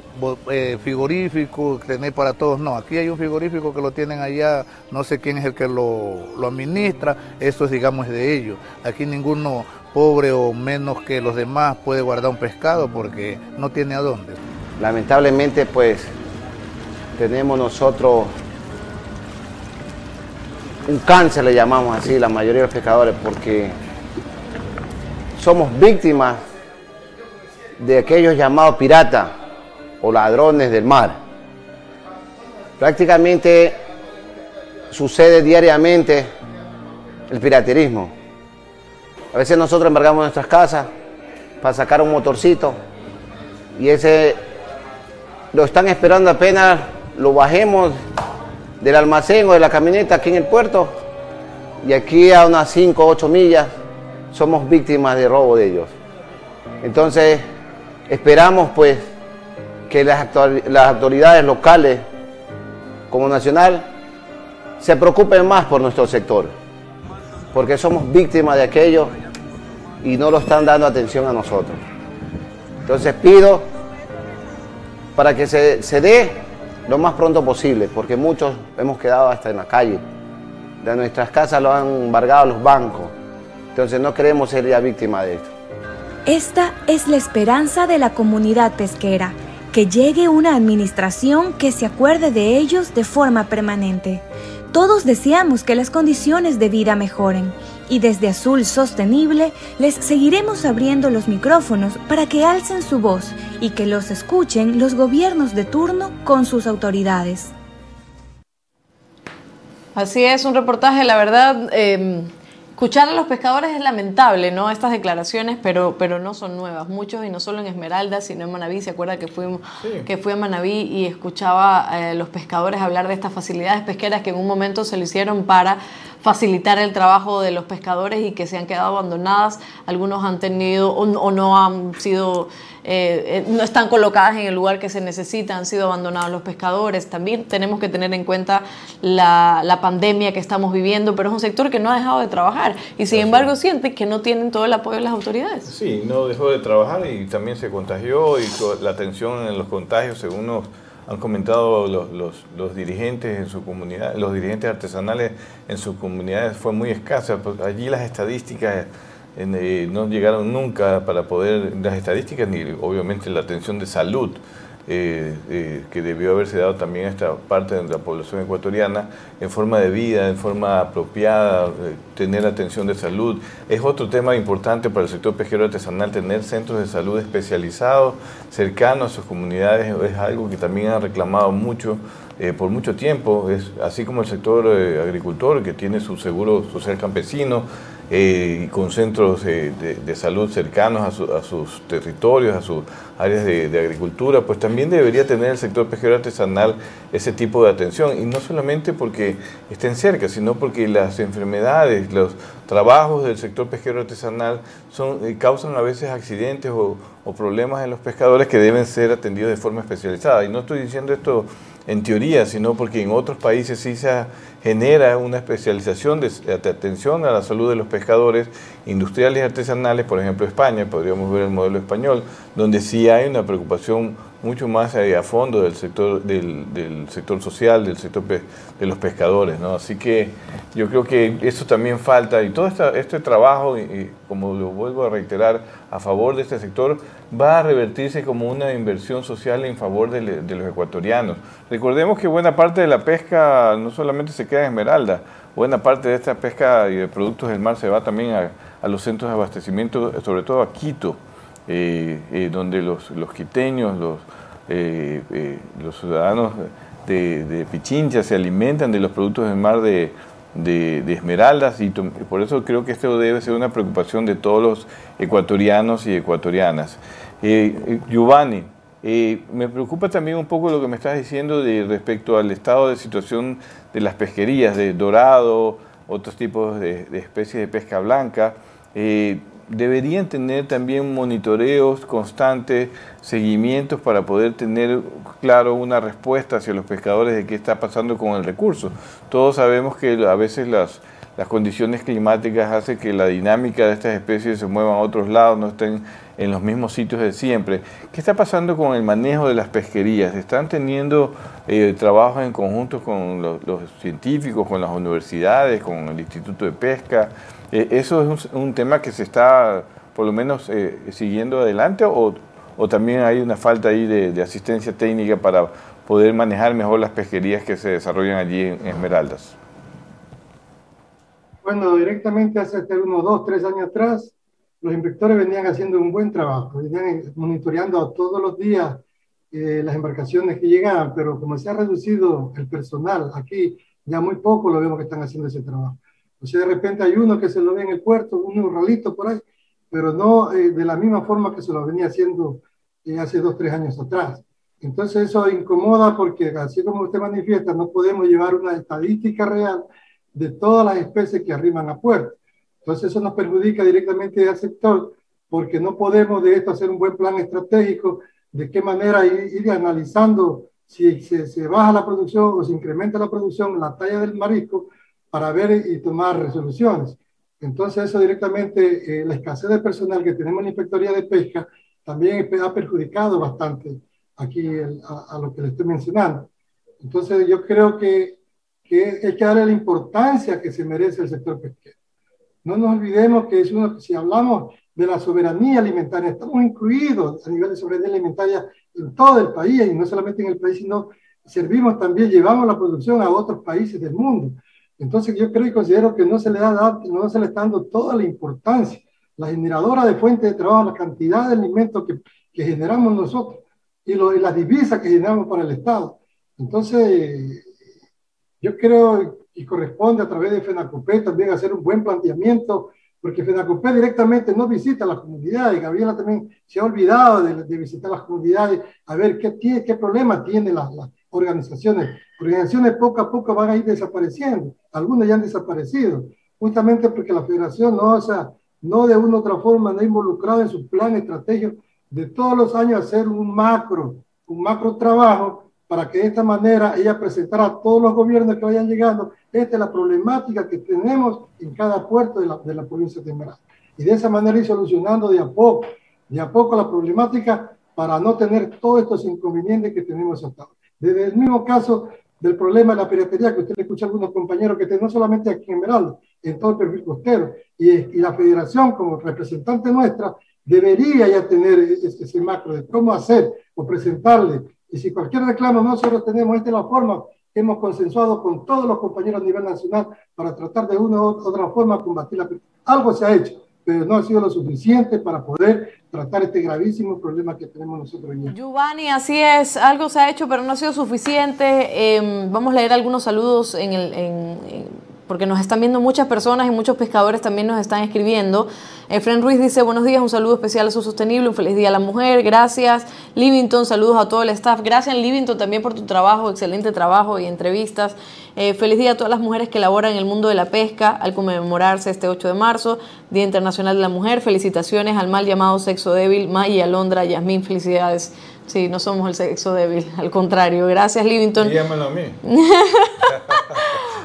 eh, frigorífico, tener para todos, no, aquí hay un frigorífico que lo tienen allá, no sé quién es el que lo, lo administra, eso es, digamos, de ellos, aquí ninguno pobre o menos que los demás puede guardar un pescado porque no tiene a dónde. Lamentablemente pues tenemos nosotros un cáncer, le llamamos así, la mayoría de los pescadores, porque somos víctimas de aquellos llamados piratas o ladrones del mar. Prácticamente sucede diariamente el piraterismo. A veces nosotros embargamos nuestras casas para sacar un motorcito y ese lo están esperando apenas lo bajemos del almacén o de la camioneta aquí en el puerto y aquí a unas 5 o 8 millas somos víctimas de robo de ellos. Entonces esperamos pues que las, las autoridades locales como nacional se preocupen más por nuestro sector, porque somos víctimas de aquello y no lo están dando atención a nosotros. Entonces pido para que se, se dé lo más pronto posible, porque muchos hemos quedado hasta en la calle. De nuestras casas lo han embargado los bancos. Entonces no queremos ser ya víctima de esto. Esta es la esperanza de la comunidad pesquera, que llegue una administración que se acuerde de ellos de forma permanente. Todos deseamos que las condiciones de vida mejoren y desde Azul Sostenible les seguiremos abriendo los micrófonos para que alcen su voz y que los escuchen los gobiernos de turno con sus autoridades. Así es, un reportaje, la verdad, em, escuchar a los pescadores es lamentable, ¿no? Estas declaraciones, pero, pero no son nuevas. Muchos, y no solo en Esmeralda, sino en Manaví, se acuerda que, fuimos, que fui a Manaví y escuchaba a eh, los pescadores hablar de estas facilidades pesqueras que en un momento se lo hicieron para facilitar el trabajo de los pescadores y que se han quedado abandonadas. Algunos han tenido o, no han sido eh, no están colocadas en el lugar que se necesita, han sido abandonados los pescadores. También tenemos que tener en cuenta la, la pandemia que estamos viviendo, pero es un sector que no ha dejado de trabajar y sin embargo siente que no tienen todo el apoyo de las autoridades. Sí, no dejó de trabajar y también se contagió y la atención en los contagios, según nos han comentado los, los, los, dirigentes en su comunidad, los dirigentes artesanales en sus comunidades fue muy escasa. Pues allí las estadísticas eh, no llegaron nunca para poder, las estadísticas ni obviamente la atención de salud eh, eh, que debió haberse dado también a esta parte de la población ecuatoriana en forma de vida, en forma apropiada, tener atención de salud. Es otro tema importante para el sector pesquero artesanal, tener centros de salud especializados, cercanos a sus comunidades, es algo que también han reclamado mucho. por mucho tiempo, es así como el sector agricultor que tiene su seguro social campesino, eh, con centros de, salud cercanos a, sus territorios, a sus áreas de, agricultura, pues también debería tener el sector pesquero artesanal ese tipo de atención. Y no solamente porque estén cerca, sino porque las enfermedades, los trabajos del sector pesquero artesanal son, eh, causan a veces accidentes o, o problemas en los pescadores que deben ser atendidos de forma especializada. Y no estoy diciendo esto en teoría, sino porque en otros países sí se genera una especialización de, atención a la salud de los pescadores industriales y artesanales, por ejemplo España, podríamos ver el modelo español, donde sí hay una preocupación mucho más a fondo del sector, del, sector social, del sector de los pescadores. ¿no? Así que yo creo que eso también falta y todo este trabajo, y, como lo vuelvo a reiterar, a favor de este sector, va a revertirse como una inversión social en favor de, los ecuatorianos. Recordemos que buena parte de la pesca no solamente se queda en Esmeralda, buena parte de esta pesca y de productos del mar se va también a, a los centros de abastecimiento, sobre todo a Quito. Eh, eh, donde los, los quiteños, los, eh, los ciudadanos de, Pichincha se alimentan de los productos del mar de, esmeraldas y por eso creo que esto debe ser una preocupación de todos los ecuatorianos y ecuatorianas. Giovanni, me preocupa también un poco lo que me estás diciendo de respecto al estado de situación de las pesquerías, de dorado, otros tipos de, especies de pesca blanca deberían tener también monitoreos constantes, seguimientos para poder tener claro una respuesta hacia los pescadores de qué está pasando con el recurso. Todos sabemos que a veces las, las condiciones climáticas hacen que la dinámica de estas especies se mueva a otros lados, no estén en los mismos sitios de siempre. ¿Qué está pasando con el manejo de las pesquerías? ¿Están teniendo eh, trabajos en conjunto con los, científicos, con las universidades, con el Instituto de Pesca? Eh, ¿Eso es un, tema que se está por lo menos eh, siguiendo adelante o, también hay una falta ahí de, asistencia técnica para poder manejar mejor las pesquerías que se desarrollan allí en Esmeraldas? Bueno, directamente hace unos dos, tres años atrás, los inspectores venían haciendo un buen trabajo, venían monitoreando todos los días eh, las embarcaciones que llegaban, pero como se ha reducido el personal aquí, ya muy poco lo vemos que están haciendo ese trabajo. O sea, de repente hay uno que se lo ve en el puerto, uno ralito por ahí, pero no eh, de la misma forma que se lo venía haciendo eh, hace dos, tres años atrás. Entonces eso incomoda porque así como usted manifiesta, no podemos llevar una estadística real de todas las especies que arriban a puerto. Entonces eso nos perjudica directamente al sector porque no podemos de esto hacer un buen plan estratégico de qué manera ir, analizando si se, se, baja la producción o se incrementa la producción, la talla del marisco, para ver y tomar resoluciones. Entonces eso directamente, eh, la escasez de personal que tenemos en la Inspectoría de Pesca también ha perjudicado bastante aquí a, a, lo que le estoy mencionando. Entonces yo creo que, que hay que darle la importancia que se merece el sector pesquero. No nos olvidemos que es uno, si hablamos de la soberanía alimentaria, estamos incluidos a nivel de soberanía alimentaria en todo el país y no solamente en el país, sino servimos también, llevamos la producción a otros países del mundo. Entonces yo creo y considero que no se le, da, no se le está dando toda la importancia, la generadora de fuentes de trabajo, la cantidad de alimentos que, que generamos nosotros y, lo, y las divisas que generamos para el Estado. Entonces, yo creo y corresponde a través de FENACOPE también hacer un buen planteamiento, porque FENACOPE directamente no visita las comunidades. Gabriela también se ha olvidado de, de visitar las comunidades, a ver qué, tiene, qué problema tienen las, las organizaciones. Organizaciones poco a poco van a ir desapareciendo, algunas ya han desaparecido, justamente porque la federación no, o sea, no de una u otra forma no ha involucrado en su plan estratégico de todos los años hacer un macro, un macro trabajo para que de esta manera ella presentara a todos los gobiernos que vayan llegando, esta es la problemática que tenemos en cada puerto de la, de la provincia de Esmeralda. Y de esa manera ir solucionando de a poco, de a poco la problemática para no tener todos estos inconvenientes que tenemos hasta Desde el mismo caso del problema de la piratería, que usted le escucha a algunos compañeros que no solamente aquí en Esmeralda, en todo el perfil costero, y, y la federación como representante nuestra debería ya tener ese, ese macro de cómo hacer o presentarle y si cualquier reclamo nosotros tenemos, esta es la forma que hemos consensuado con todos los compañeros a nivel nacional para tratar de una u otra forma combatir la Algo se ha hecho, pero no ha sido lo suficiente para poder tratar este gravísimo problema que tenemos nosotros. Giovanni, así es, algo se ha hecho, pero no ha sido suficiente. Eh, vamos a leer algunos saludos en el, porque nos están viendo muchas personas y muchos pescadores también nos están escribiendo. Efren Ruiz dice, buenos días, un saludo especial a su sostenible, un feliz día a la mujer, gracias. Livington, saludos a todo el staff. Gracias, Livington, también por tu trabajo, excelente trabajo y entrevistas. Eh, feliz día a todas las mujeres que laboran en el mundo de la pesca al conmemorarse este 8 de marzo, Día Internacional de la Mujer. Felicitaciones al mal llamado sexo débil, Maya, Alondra, Yasmín, felicidades. Sí, no somos el sexo débil, al contrario. Gracias, Livington. Dígamelo a mí.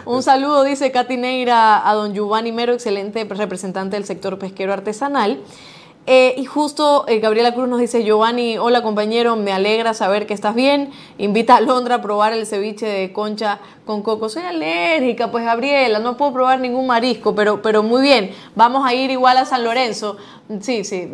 Un saludo, dice Katy Neira, a don Giovanni Mero, excelente representante del sector pesquero artesanal. Eh, y justo eh, Gabriela Cruz nos dice, Giovanni, hola compañero, me alegra saber que estás bien. Invita a Londra a probar el ceviche de concha con coco. Soy alérgica, pues Gabriela, no puedo probar ningún marisco, pero, pero muy bien. Vamos a ir igual a San Lorenzo. Sí, sí.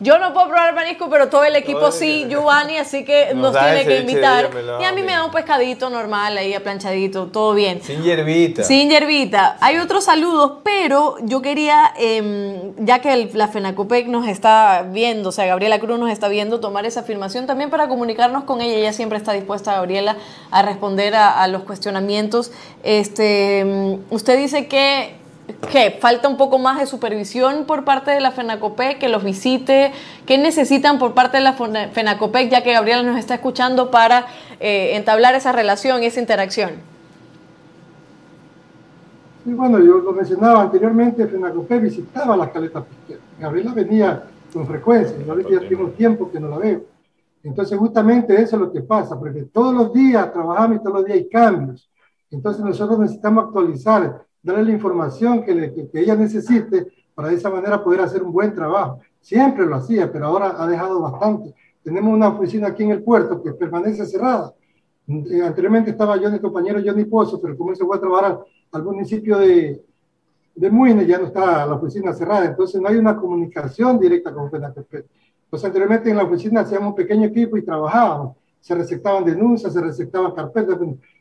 Yo no puedo probar marisco, pero todo el equipo sí, Giovanni, así que nos, tiene que invitar. y a mí me da un pescadito normal ahí, aplanchadito, todo bien. Sin hierbita. Sin hierbita. Hay otros saludos, pero yo quería, em, ya que la FENACOPEC nos está viendo, o sea, Gabriela Cruz nos está viendo, tomar esa afirmación también para comunicarnos con ella. Ella siempre está dispuesta, Gabriela, a responder a, a los cuestionamientos. Este, em, usted dice que ¿Qué? ¿Falta un poco más de supervisión por parte de la FENACOPEC, que los visite? ¿Qué necesitan por parte de la FENACOPEC, ya que Gabriela nos está escuchando, para eh, entablar esa relación esa interacción? Sí, bueno, yo lo mencionaba anteriormente, FENACOPEC visitaba las caletas pesqueras. Gabriela venía con frecuencia, y ahorita ya tengo tiempo que no la veo. Entonces, justamente eso es lo que pasa, porque todos los días trabajamos y todos los días hay cambios. Entonces, nosotros necesitamos actualizar darle la información que, que, ella necesite para de esa manera poder hacer un buen trabajo. Siempre lo hacía, pero ahora ha dejado bastante. Tenemos una oficina aquí en el puerto que permanece cerrada. Eh, anteriormente estaba yo mi compañero Johnny Pozo, pero como él se fue a trabajar al, municipio de, de Muine, ya no está la oficina cerrada, entonces no hay una comunicación directa con FENATP. Pues anteriormente en la oficina hacíamos un pequeño equipo y trabajábamos. Se recetaban denuncias, se recetaban carpetas,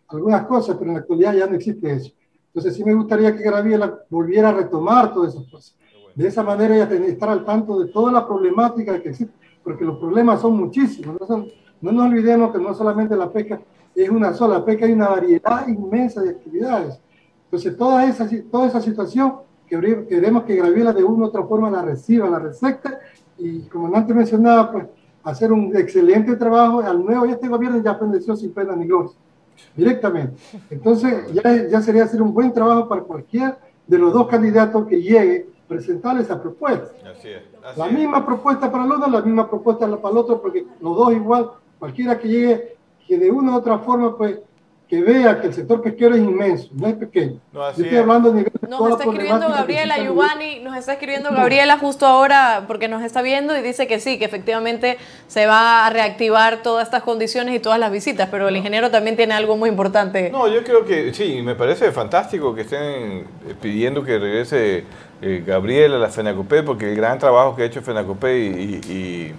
algunas cosas, pero en la actualidad ya no existe eso. Entonces sí me gustaría que Graviela volviera a retomar todas esas cosas. De esa manera que estar al tanto de toda la problemática que existe, porque los problemas son muchísimos. No, nos olvidemos que no solamente la pesca es una sola, pesca hay una variedad inmensa de actividades. Entonces toda esa, toda esa situación queremos que Graviela de una u otra forma la reciba, la recepta y como antes mencionaba, pues hacer un excelente trabajo. Al nuevo, este gobierno ya aprendió sin pena ni gloria directamente. Entonces, ya, ya sería hacer un buen trabajo para cualquier de los dos candidatos que llegue presentar esa propuesta. Así es, la misma propuesta para el uno, la misma propuesta para el otro, porque los dos igual, cualquiera que llegue, que de una u otra forma, pues que vea que el sector pesquero es inmenso, no es pequeño. No, estoy hablando de Nos está escribiendo Gabriela Giovanni, nos está escribiendo Gabriela justo ahora porque nos está viendo y dice que sí, que efectivamente se va a reactivar todas estas condiciones y todas las visitas, pero el ingeniero también tiene algo muy importante. No, yo creo que sí, me parece fantástico que estén eh, pidiendo que regrese eh, Gabriela a la FENACOPE, porque el gran trabajo que ha hecho FENACOPE y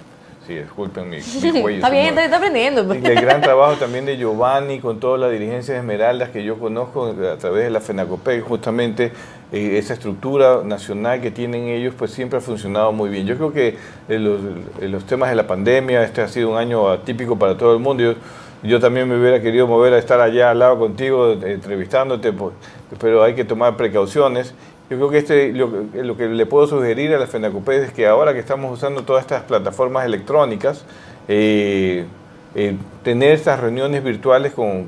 Sí, disculpen mi, cuello. está bien, está, aprendiendo. Pues. el gran trabajo también de Giovanni con toda la dirigencia de Esmeraldas que yo conozco a través de la FENACOPEC, justamente eh, esa estructura nacional que tienen ellos, pues siempre ha funcionado muy bien. Yo creo que los, los, temas de la pandemia, este ha sido un año atípico para todo el mundo. Yo, yo también me hubiera querido mover a estar allá al lado contigo, entrevistándote, pues, pero hay que tomar precauciones yo creo que este, lo, que le puedo sugerir a la FENACUPED es que ahora que estamos usando todas estas plataformas electrónicas, eh, eh, tener estas reuniones virtuales con,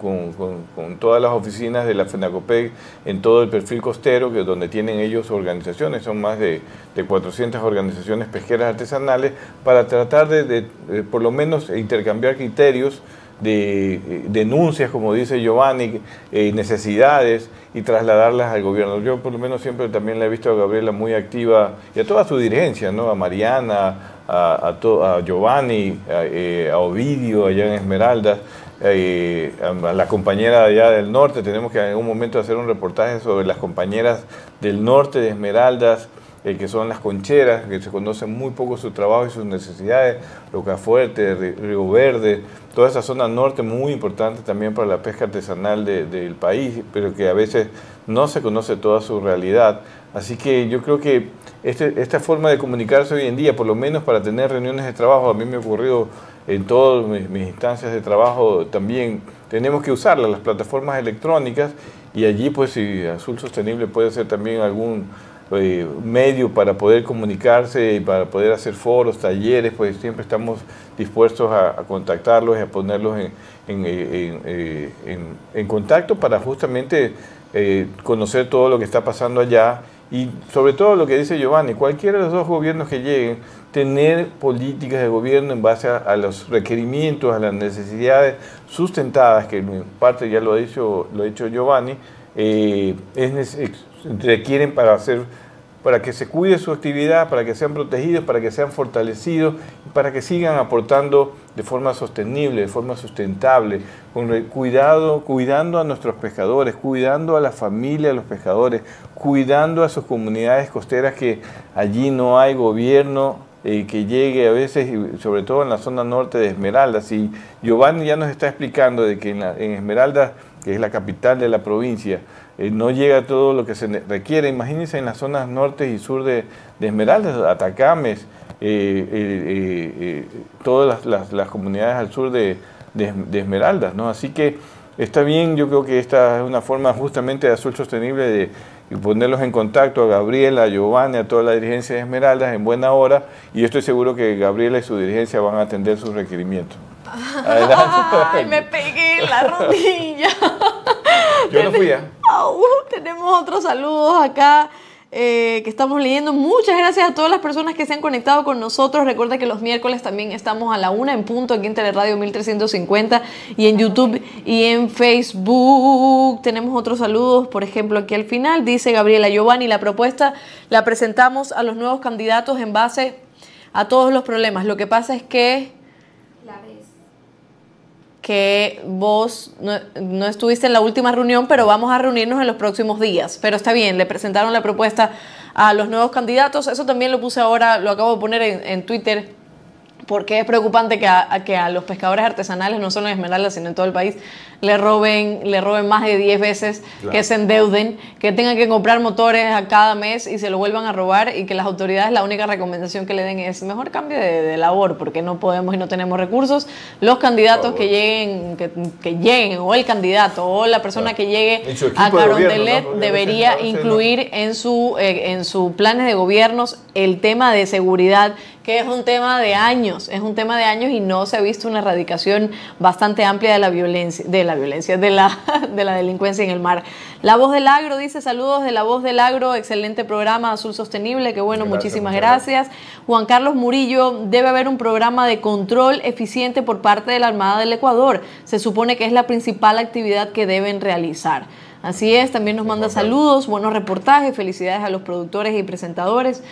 todas las oficinas de la FENACOPEC en todo el perfil costero, que donde tienen ellos organizaciones, son más de, 400 organizaciones pesqueras artesanales, para tratar de, por lo menos intercambiar criterios de eh, denuncias, como dice Giovanni, eh, necesidades y trasladarlas al gobierno. Yo por lo menos siempre también la he visto a Gabriela muy activa y a toda su dirigencia, ¿no? a Mariana, a, a, Giovanni, eh, a, Ovidio allá en Esmeraldas, eh, a la compañera allá del norte. Tenemos que en algún momento hacer un reportaje sobre las compañeras del norte de Esmeraldas, eh, que son las concheras, que se conocen muy poco su trabajo y sus necesidades, Fuerte, Río Verde, toda esa zona norte muy importante también para la pesca artesanal del país, pero que a veces no se conoce toda su realidad. Así que yo creo que este, esta forma de comunicarse hoy en día, por lo menos para tener reuniones de trabajo, a mí me ha ocurrido en todas mis, instancias de trabajo también, tenemos que usarlas, las plataformas electrónicas, y allí pues si Azul Sostenible puede ser también algún eh, medio para poder comunicarse y para poder hacer foros, talleres, pues siempre estamos dispuestos a, contactarlos y a ponerlos en, en, en, contacto para justamente eh, conocer todo lo que está pasando allá y sobre todo lo que dice Giovanni, cualquiera de los dos gobiernos que lleguen, tener políticas de gobierno en base a, los requerimientos, a las necesidades sustentadas, que en parte ya lo ha dicho, lo ha dicho Giovanni, eh, es, requieren para hacer para que se cuide su actividad, para que sean protegidos, para que sean fortalecidos, para que sigan aportando de forma sostenible, de forma sustentable, con cuidado, cuidando a nuestros pescadores, cuidando a la familia de los pescadores, cuidando a sus comunidades costeras que allí no hay gobierno eh, que llegue a veces, sobre todo en la zona norte de Esmeraldas. Y Giovanni ya nos está explicando de que en, en Esmeraldas, que es la capital de la provincia, eh, no llega todo lo que se requiere. Imagínense en las zonas norte y sur de, Esmeraldas, Atacames, eh, eh, todas las, comunidades al sur de, Esmeraldas. ¿no? Así que está bien, yo creo que esta es una forma justamente de azul sostenible de ponerlos en contacto a Gabriela, a Giovanni, a toda la dirigencia de Esmeraldas en buena hora y estoy seguro que Gabriela y su dirigencia van a atender sus requerimientos. Ay, me pegué la rodilla. Yo no fui, ¿eh? tenemos otros saludos acá. Eh, que estamos leyendo. Muchas gracias a todas las personas que se han conectado con nosotros. Recuerda que los miércoles también estamos a la una en punto aquí en Teleradio 1350 y en YouTube y en Facebook. Tenemos otros saludos, por ejemplo, aquí al final dice Gabriela Giovanni, la propuesta la presentamos a los nuevos candidatos en base a todos los problemas. Lo que pasa es que que vos no, estuviste en la última reunión, pero vamos a reunirnos en los próximos días. Pero está bien, le presentaron la propuesta a los nuevos candidatos. Eso también lo puse ahora, lo acabo de poner en, Twitter porque es preocupante que a, que a los pescadores artesanales, no solo en Esmeralda, sino en todo el país, le roben, le roben más de 10 veces, que se endeuden, que tengan que comprar motores a cada mes y se lo vuelvan a robar y que las autoridades la única recomendación que le den es mejor cambio de, labor porque no podemos y no tenemos recursos. Los candidatos que lleguen, que, lleguen, o el candidato o la persona que llegue a Carondelet debería incluir en su, eh, en su planes de gobiernos el tema de seguridad que es un tema de años, es un tema de años y no se ha visto una erradicación bastante amplia de la violencia, de la violencia, de la, de la delincuencia en el mar. La voz del agro dice saludos de la voz del agro, excelente programa Azul Sostenible, que bueno, muchísimas gracias. Juan Carlos Murillo, debe haber un programa de control eficiente por parte de la Armada del Ecuador. Se supone que es la principal actividad que deben realizar. Así es, también nos manda saludos, buenos reportajes, felicidades a los productores y presentadores.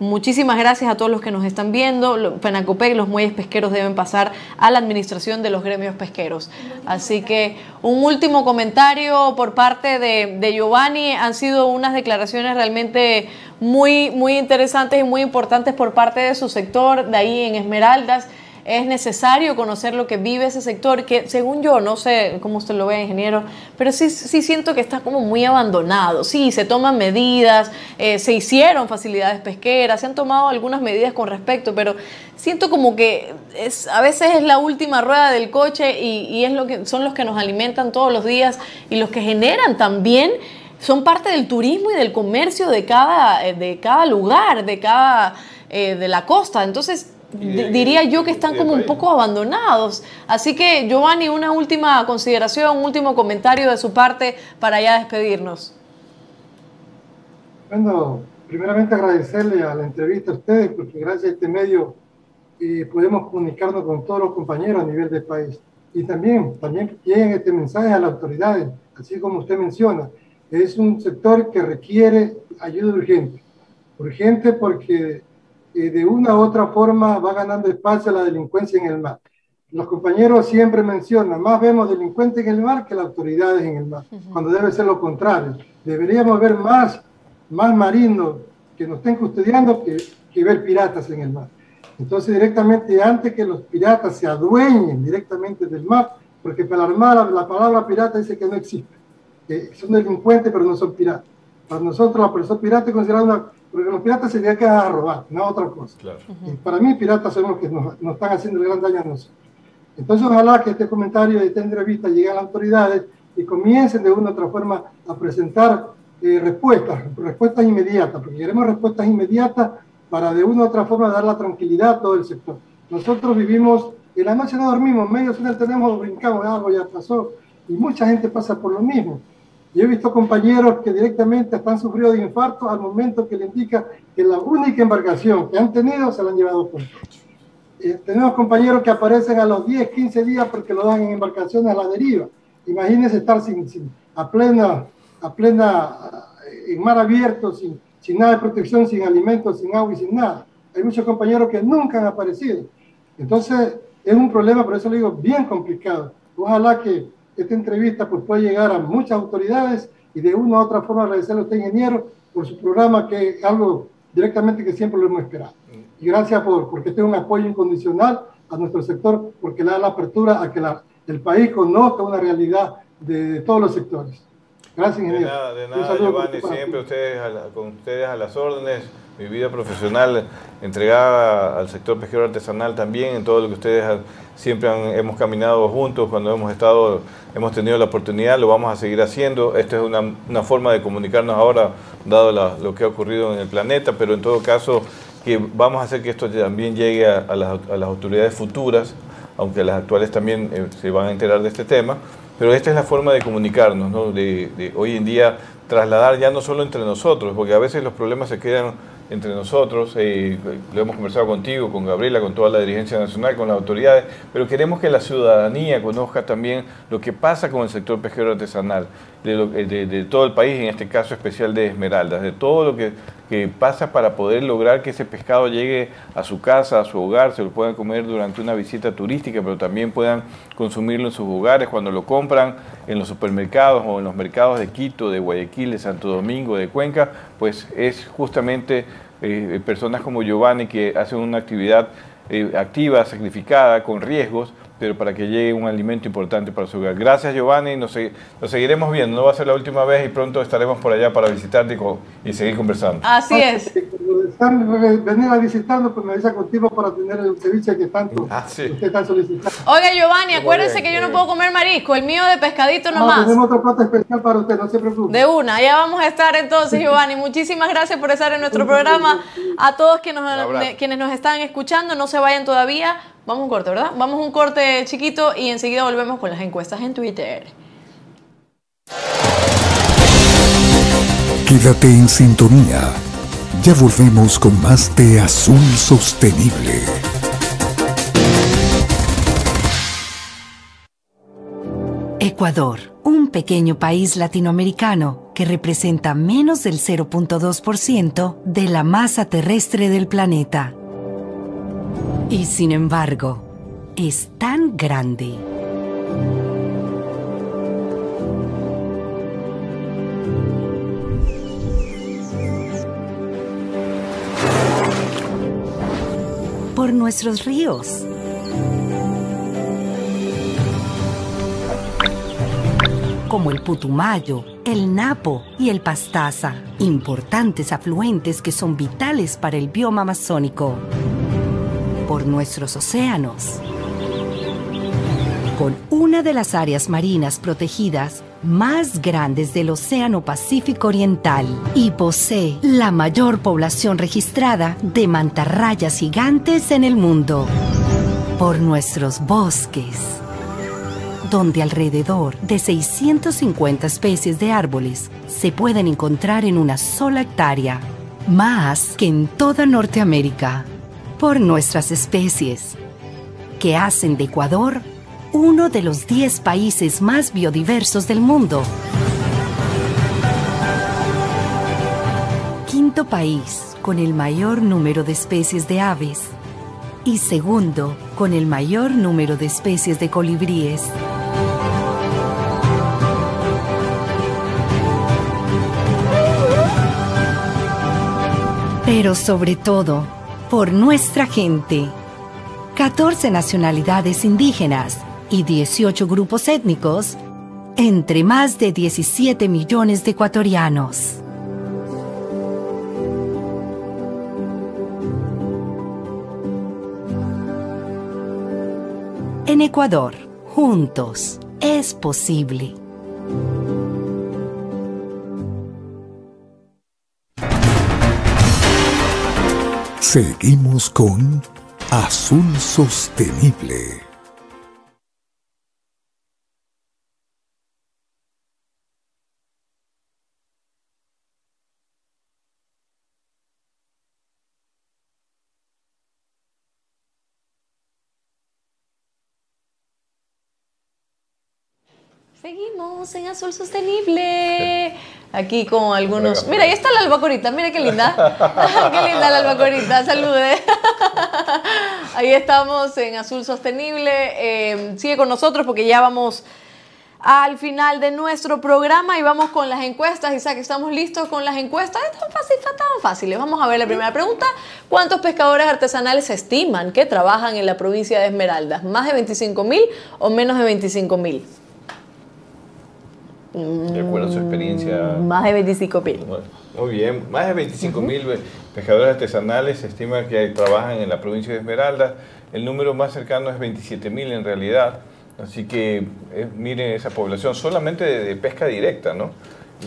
Muchísimas gracias a todos los que nos están viendo. Penacopec, los muelles pesqueros deben pasar a la administración de los gremios pesqueros. Así que un último comentario por parte de, Giovanni. Han sido unas declaraciones realmente muy, muy interesantes y muy importantes por parte de su sector, de ahí en Esmeraldas es necesario conocer lo que vive ese sector, que según yo, no sé cómo usted lo ve, ingeniero, pero sí, sí siento que está como muy abandonado. Sí, se toman medidas, eh, se hicieron facilidades pesqueras, se han tomado algunas medidas con respecto, pero siento como que es, a veces es la última rueda del coche y, y es lo que, son los que nos alimentan todos los días y los que generan también son parte del turismo y del comercio de cada, de cada lugar, de cada eh, de la costa. Entonces, diría yo que están como un poco abandonados. Así que, Giovanni, una última consideración, un último comentario de su parte para ya despedirnos. Bueno, primeramente agradecerle a la entrevista a ustedes, porque gracias a este medio eh, podemos comunicarnos con todos los compañeros a nivel del país. Y también, también lleguen este mensaje a las autoridades, así como usted menciona. Es un sector que requiere ayuda urgente. Urgente porque de una u otra forma va ganando espacio la delincuencia en el mar. Los compañeros siempre mencionan, más vemos delincuentes en el mar que las autoridades en el mar, cuando debe ser lo contrario. Deberíamos ver más, más marinos que nos estén custodiando que, que ver piratas en el mar. Entonces, directamente, antes que los piratas se adueñen directamente del mar, porque para la Armada la palabra pirata dice que no existe, que son delincuentes pero no son piratas. Para nosotros la persona pirata es considerada una porque los piratas se dedican a robar, no a otra cosa. y para mí, piratas son los que nos, están haciendo el gran daño a nosotros. Entonces, ojalá que este comentario y esta entrevista llegue a las autoridades y comiencen de una u otra forma a presentar eh, respuestas, respuestas inmediatas, porque queremos respuestas inmediatas para de una u otra forma dar la tranquilidad a todo el sector. Nosotros vivimos, en la noche no dormimos, medio final tenemos, brincamos, algo ya pasó, y mucha gente pasa por lo mismo. Yo he visto compañeros que directamente están sufriendo de infarto al momento que le indica que la única embarcación que han tenido se la han llevado con eh, tenemos compañeros que aparecen a los 10, 15 días porque lo dan en embarcaciones a la deriva. Imagínense estar sin, sin, a plena, a plena, eh, en mar abierto, sin, sin nada de protección, sin alimentos, sin agua y sin nada. Hay muchos compañeros que nunca han aparecido. Entonces, es un problema, por eso le digo, bien complicado. Ojalá que esta entrevista pues, puede llegar a muchas autoridades y de una u otra forma agradecerle a usted, ingeniero, por su programa, que es algo directamente que siempre lo hemos esperado. Y gracias por, porque tiene un apoyo incondicional a nuestro sector, porque le da la apertura a que la, el país conozca una realidad de, todos los sectores. Gracias, ingeniero. De nada, de nada Giovanni, siempre ustedes con ustedes a las órdenes mi vida profesional entregada al sector pesquero artesanal también, en todo lo que ustedes siempre hemos caminado juntos, cuando hemos estado, hemos tenido la oportunidad, lo vamos a seguir haciendo. Esta es una, una forma de comunicarnos ahora, dado lo que ha ocurrido en el planeta, pero en todo caso que vamos a hacer que esto también llegue a, las, a las, autoridades futuras, aunque las actuales también eh, se van a enterar de este tema. Pero esta es la forma de comunicarnos, ¿no? de hoy en día trasladar ya no solo entre nosotros, porque a veces los problemas se quedan entre nosotros, lo hemos conversado contigo, con Gabriela, con toda la dirigencia nacional, con las autoridades, pero queremos que la ciudadanía conozca también lo que pasa con el sector pesquero artesanal, de, eh, de todo el país, en este caso especial de Esmeraldas, de todo lo que que pasa para poder lograr que ese pescado llegue a su casa, a su hogar, se lo puedan comer durante una visita turística, pero también puedan consumirlo en sus hogares cuando lo compran en los supermercados o en los mercados de Quito, de Guayaquil, de Santo Domingo, de Cuenca, pues es justamente eh, personas como Giovanni que hacen una actividad eh, activa, sacrificada, con riesgos, pero para que llegue un alimento importante para su hogar. Gracias Giovanni, nos, seguiremos viendo, no va a ser la última vez y pronto estaremos por allá para visitarte y, seguir conversando. Así es. venir a visitarnos, pues me avisa contigo para tener el ceviche que tanto ah, usted está solicitando. Oiga Giovanni, acuérdese que yo no puedo comer marisco, el mío de pescadito nomás. No, tenemos otro plato especial para usted, no se preocupe. De una, ya vamos a estar entonces Giovanni. Muchísimas gracias por estar en nuestro programa. A todos nos, quienes nos están escuchando, no se vayan todavía Vamos a un corte, ¿verdad? Vamos a un corte chiquito y enseguida volvemos con las encuestas en Twitter. Quédate en sintonía. Ya volvemos con más de Azul Sostenible. Ecuador, un pequeño país latinoamericano que representa menos del 0.2% de la masa terrestre del planeta y sin embargo, es tan grande. Por nuestros ríos. Como el Putumayo, el Napo y el Pastaza, importantes afluentes que son vitales para el bioma amazónico por nuestros océanos. Con una de las áreas marinas protegidas más grandes del Océano Pacífico Oriental y posee la mayor población registrada de mantarrayas gigantes en el mundo. Por nuestros bosques, donde alrededor de 650 especies de árboles se pueden encontrar en una sola hectárea, más que en toda Norteamérica. Por nuestras especies, que hacen de Ecuador uno de los 10 países más biodiversos del mundo. Quinto país con el mayor número de especies de aves. Y segundo, con el mayor número de especies de colibríes. Pero sobre todo, por nuestra gente. 14 nacionalidades indígenas y 18 grupos étnicos entre más de 17 millones de ecuatorianos. En Ecuador, juntos, es posible. Seguimos con Azul Sostenible. Seguimos en Azul Sostenible. Aquí con algunos. Mira, ahí está la albacorita. Mira qué linda. qué linda la albacorita. Salude. ahí estamos en Azul Sostenible. Eh, sigue con nosotros porque ya vamos al final de nuestro programa y vamos con las encuestas. Isaac, ¿estamos listos con las encuestas? Están fáciles, tan fáciles. Vamos a ver la primera pregunta. ¿Cuántos pescadores artesanales estiman que trabajan en la provincia de Esmeraldas? ¿Más de 25 mil o menos de 25 mil? De acuerdo a su experiencia. Mm, más de 25 mil. Muy bien, más de 25 mil pescadores artesanales se estima que trabajan en la provincia de Esmeralda. El número más cercano es 27 mil en realidad. Así que eh, miren esa población solamente de pesca directa, ¿no?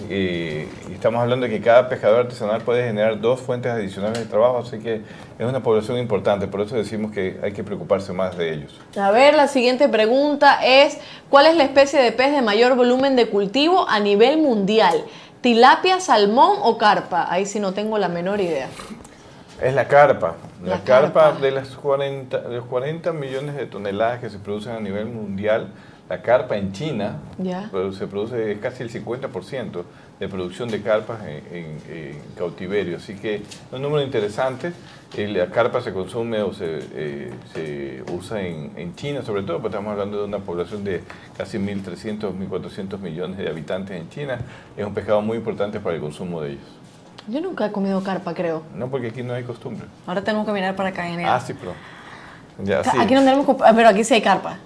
Y estamos hablando de que cada pescador artesanal puede generar dos fuentes adicionales de trabajo, así que es una población importante, por eso decimos que hay que preocuparse más de ellos. A ver, la siguiente pregunta es, ¿cuál es la especie de pez de mayor volumen de cultivo a nivel mundial? ¿Tilapia, salmón o carpa? Ahí sí no tengo la menor idea. Es la carpa. La, carpa, de, las 40, de los 40 millones de toneladas que se producen a nivel mundial, la carpa en China se produce casi el 50% de producción de carpas en, cautiverio, así que es un número interesante. La carpa se consume o se, eh, usa en, China, sobre todo, porque estamos hablando de una población de casi 1.300, 1.400 millones de habitantes en China. Es un pescado muy importante para el consumo de ellos. Yo nunca he comido carpa, creo. No, porque aquí no hay costumbre. Ahora tenemos que mirar para acá en Ah, sí, pero... Aquí no tenemos... Pero aquí sí hay carpa.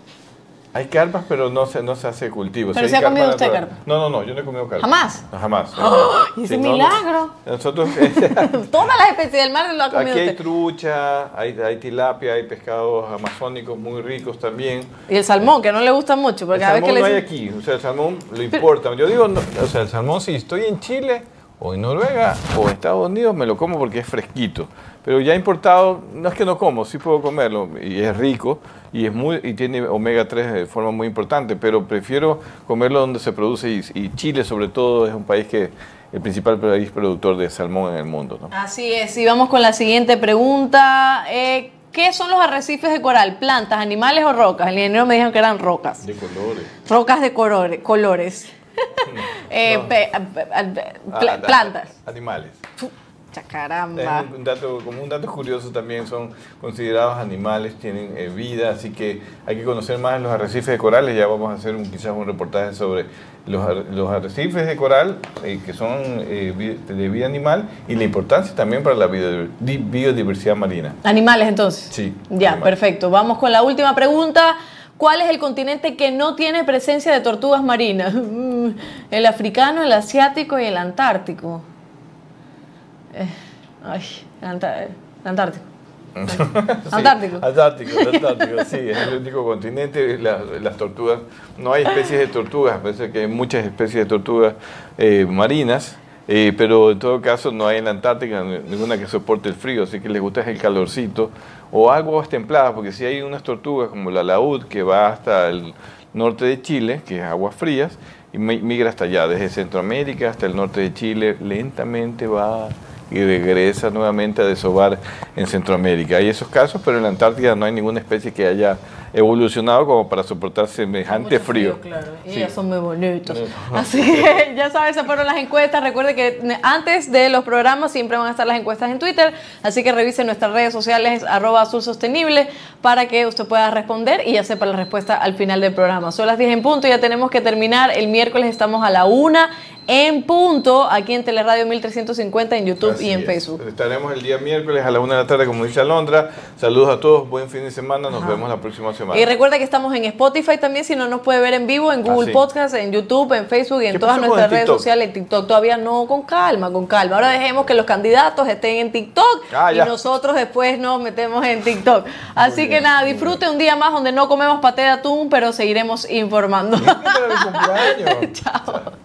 Hay carpas, pero no se, no se hace cultivo. ¿Pero se ha comido usted carpa? No, no, no, yo no he comido carpa. ¿Jamás? jamás. ¡Oh! ¡Y ese milagro! nosotros... Todas las especies del mar lo ha comido Aquí hay trucha, hay, hay, tilapia, hay pescados amazónicos muy ricos también. Y el salmón, que no le gusta mucho. Porque el salmón no hay aquí, o sea, el salmón lo importa. Yo digo, o sea, el salmón si estoy en Chile o en Noruega o en Estados Unidos me lo como porque es fresquito. Pero ya importado, no es que no como, sí puedo comerlo y es rico y, es muy, y tiene omega 3 de forma muy importante, pero prefiero comerlo donde se produce y, Chile sobre todo es un país que el principal país productor de salmón en el mundo. Así es, y vamos con la siguiente pregunta. Eh, ¿Qué son los arrecifes de coral? ¿Plantas, animales o rocas? El ingeniero me dijo que eran rocas. De colores. Rocas de colores. colores. eh, ah, plantas. Animales. Caramba. un dato, como un dato curioso también son considerados animales, tienen eh, vida, así que hay que conocer más los arrecifes de corales. Ya vamos a hacer un, quizás un reportaje sobre los, los arrecifes de coral, eh, que son eh, de vida animal, y la importancia también para la biodiversidad marina. Animales entonces. Sí. Ya, perfecto. Vamos con la última pregunta. ¿Cuál es el continente que no tiene presencia de tortugas marinas? El africano, el asiático y el antártico. Eh, ay, el Antártico. Antártico. Antártico, Antártico, sí, es el único continente. las tortugas, no hay especies de tortugas, parece que hay muchas especies de tortugas eh, marinas. Eh, pero en todo caso no hay en la Antártica ninguna que soporte el frío, así que les gusta el calorcito o aguas templadas, porque si hay unas tortugas como la laúd que va hasta el norte de Chile, que es aguas frías, y migra hasta allá, desde Centroamérica hasta el norte de Chile, lentamente va y regresa nuevamente a desovar en Centroamérica. Hay esos casos, pero en la Antártida no hay ninguna especie que haya evolucionado como para soportar semejante frío. claro. Ellas son muy bonitos. Así que ya sabes, esas fueron las encuestas. Recuerde que antes de los programas siempre van a estar las encuestas en Twitter, así que revise nuestras redes sociales arroba azul sostenible para que usted pueda responder y ya sepa la respuesta al final del programa. Son las 10 en punto, ya tenemos que terminar. El miércoles estamos a la una en punto aquí en Teleradio 1350 en YouTube y en Facebook. Estaremos el día miércoles a la una de la tarde, como dice Alondra. Saludos a todos, buen fin de semana, nos vemos la próxima semana. Y recuerda que estamos en Spotify también, si no nos puede ver en vivo, en Google ah, Podcast, en YouTube, en Facebook y en todas nuestras redes sociales. En TikTok todavía no, con calma, con calma. Ahora dejemos que los candidatos estén en TikTok ah, y nosotros después nos metemos en TikTok. Así que nada, disfrute un día más donde no comemos paté de atún, pero seguiremos informando. Chao.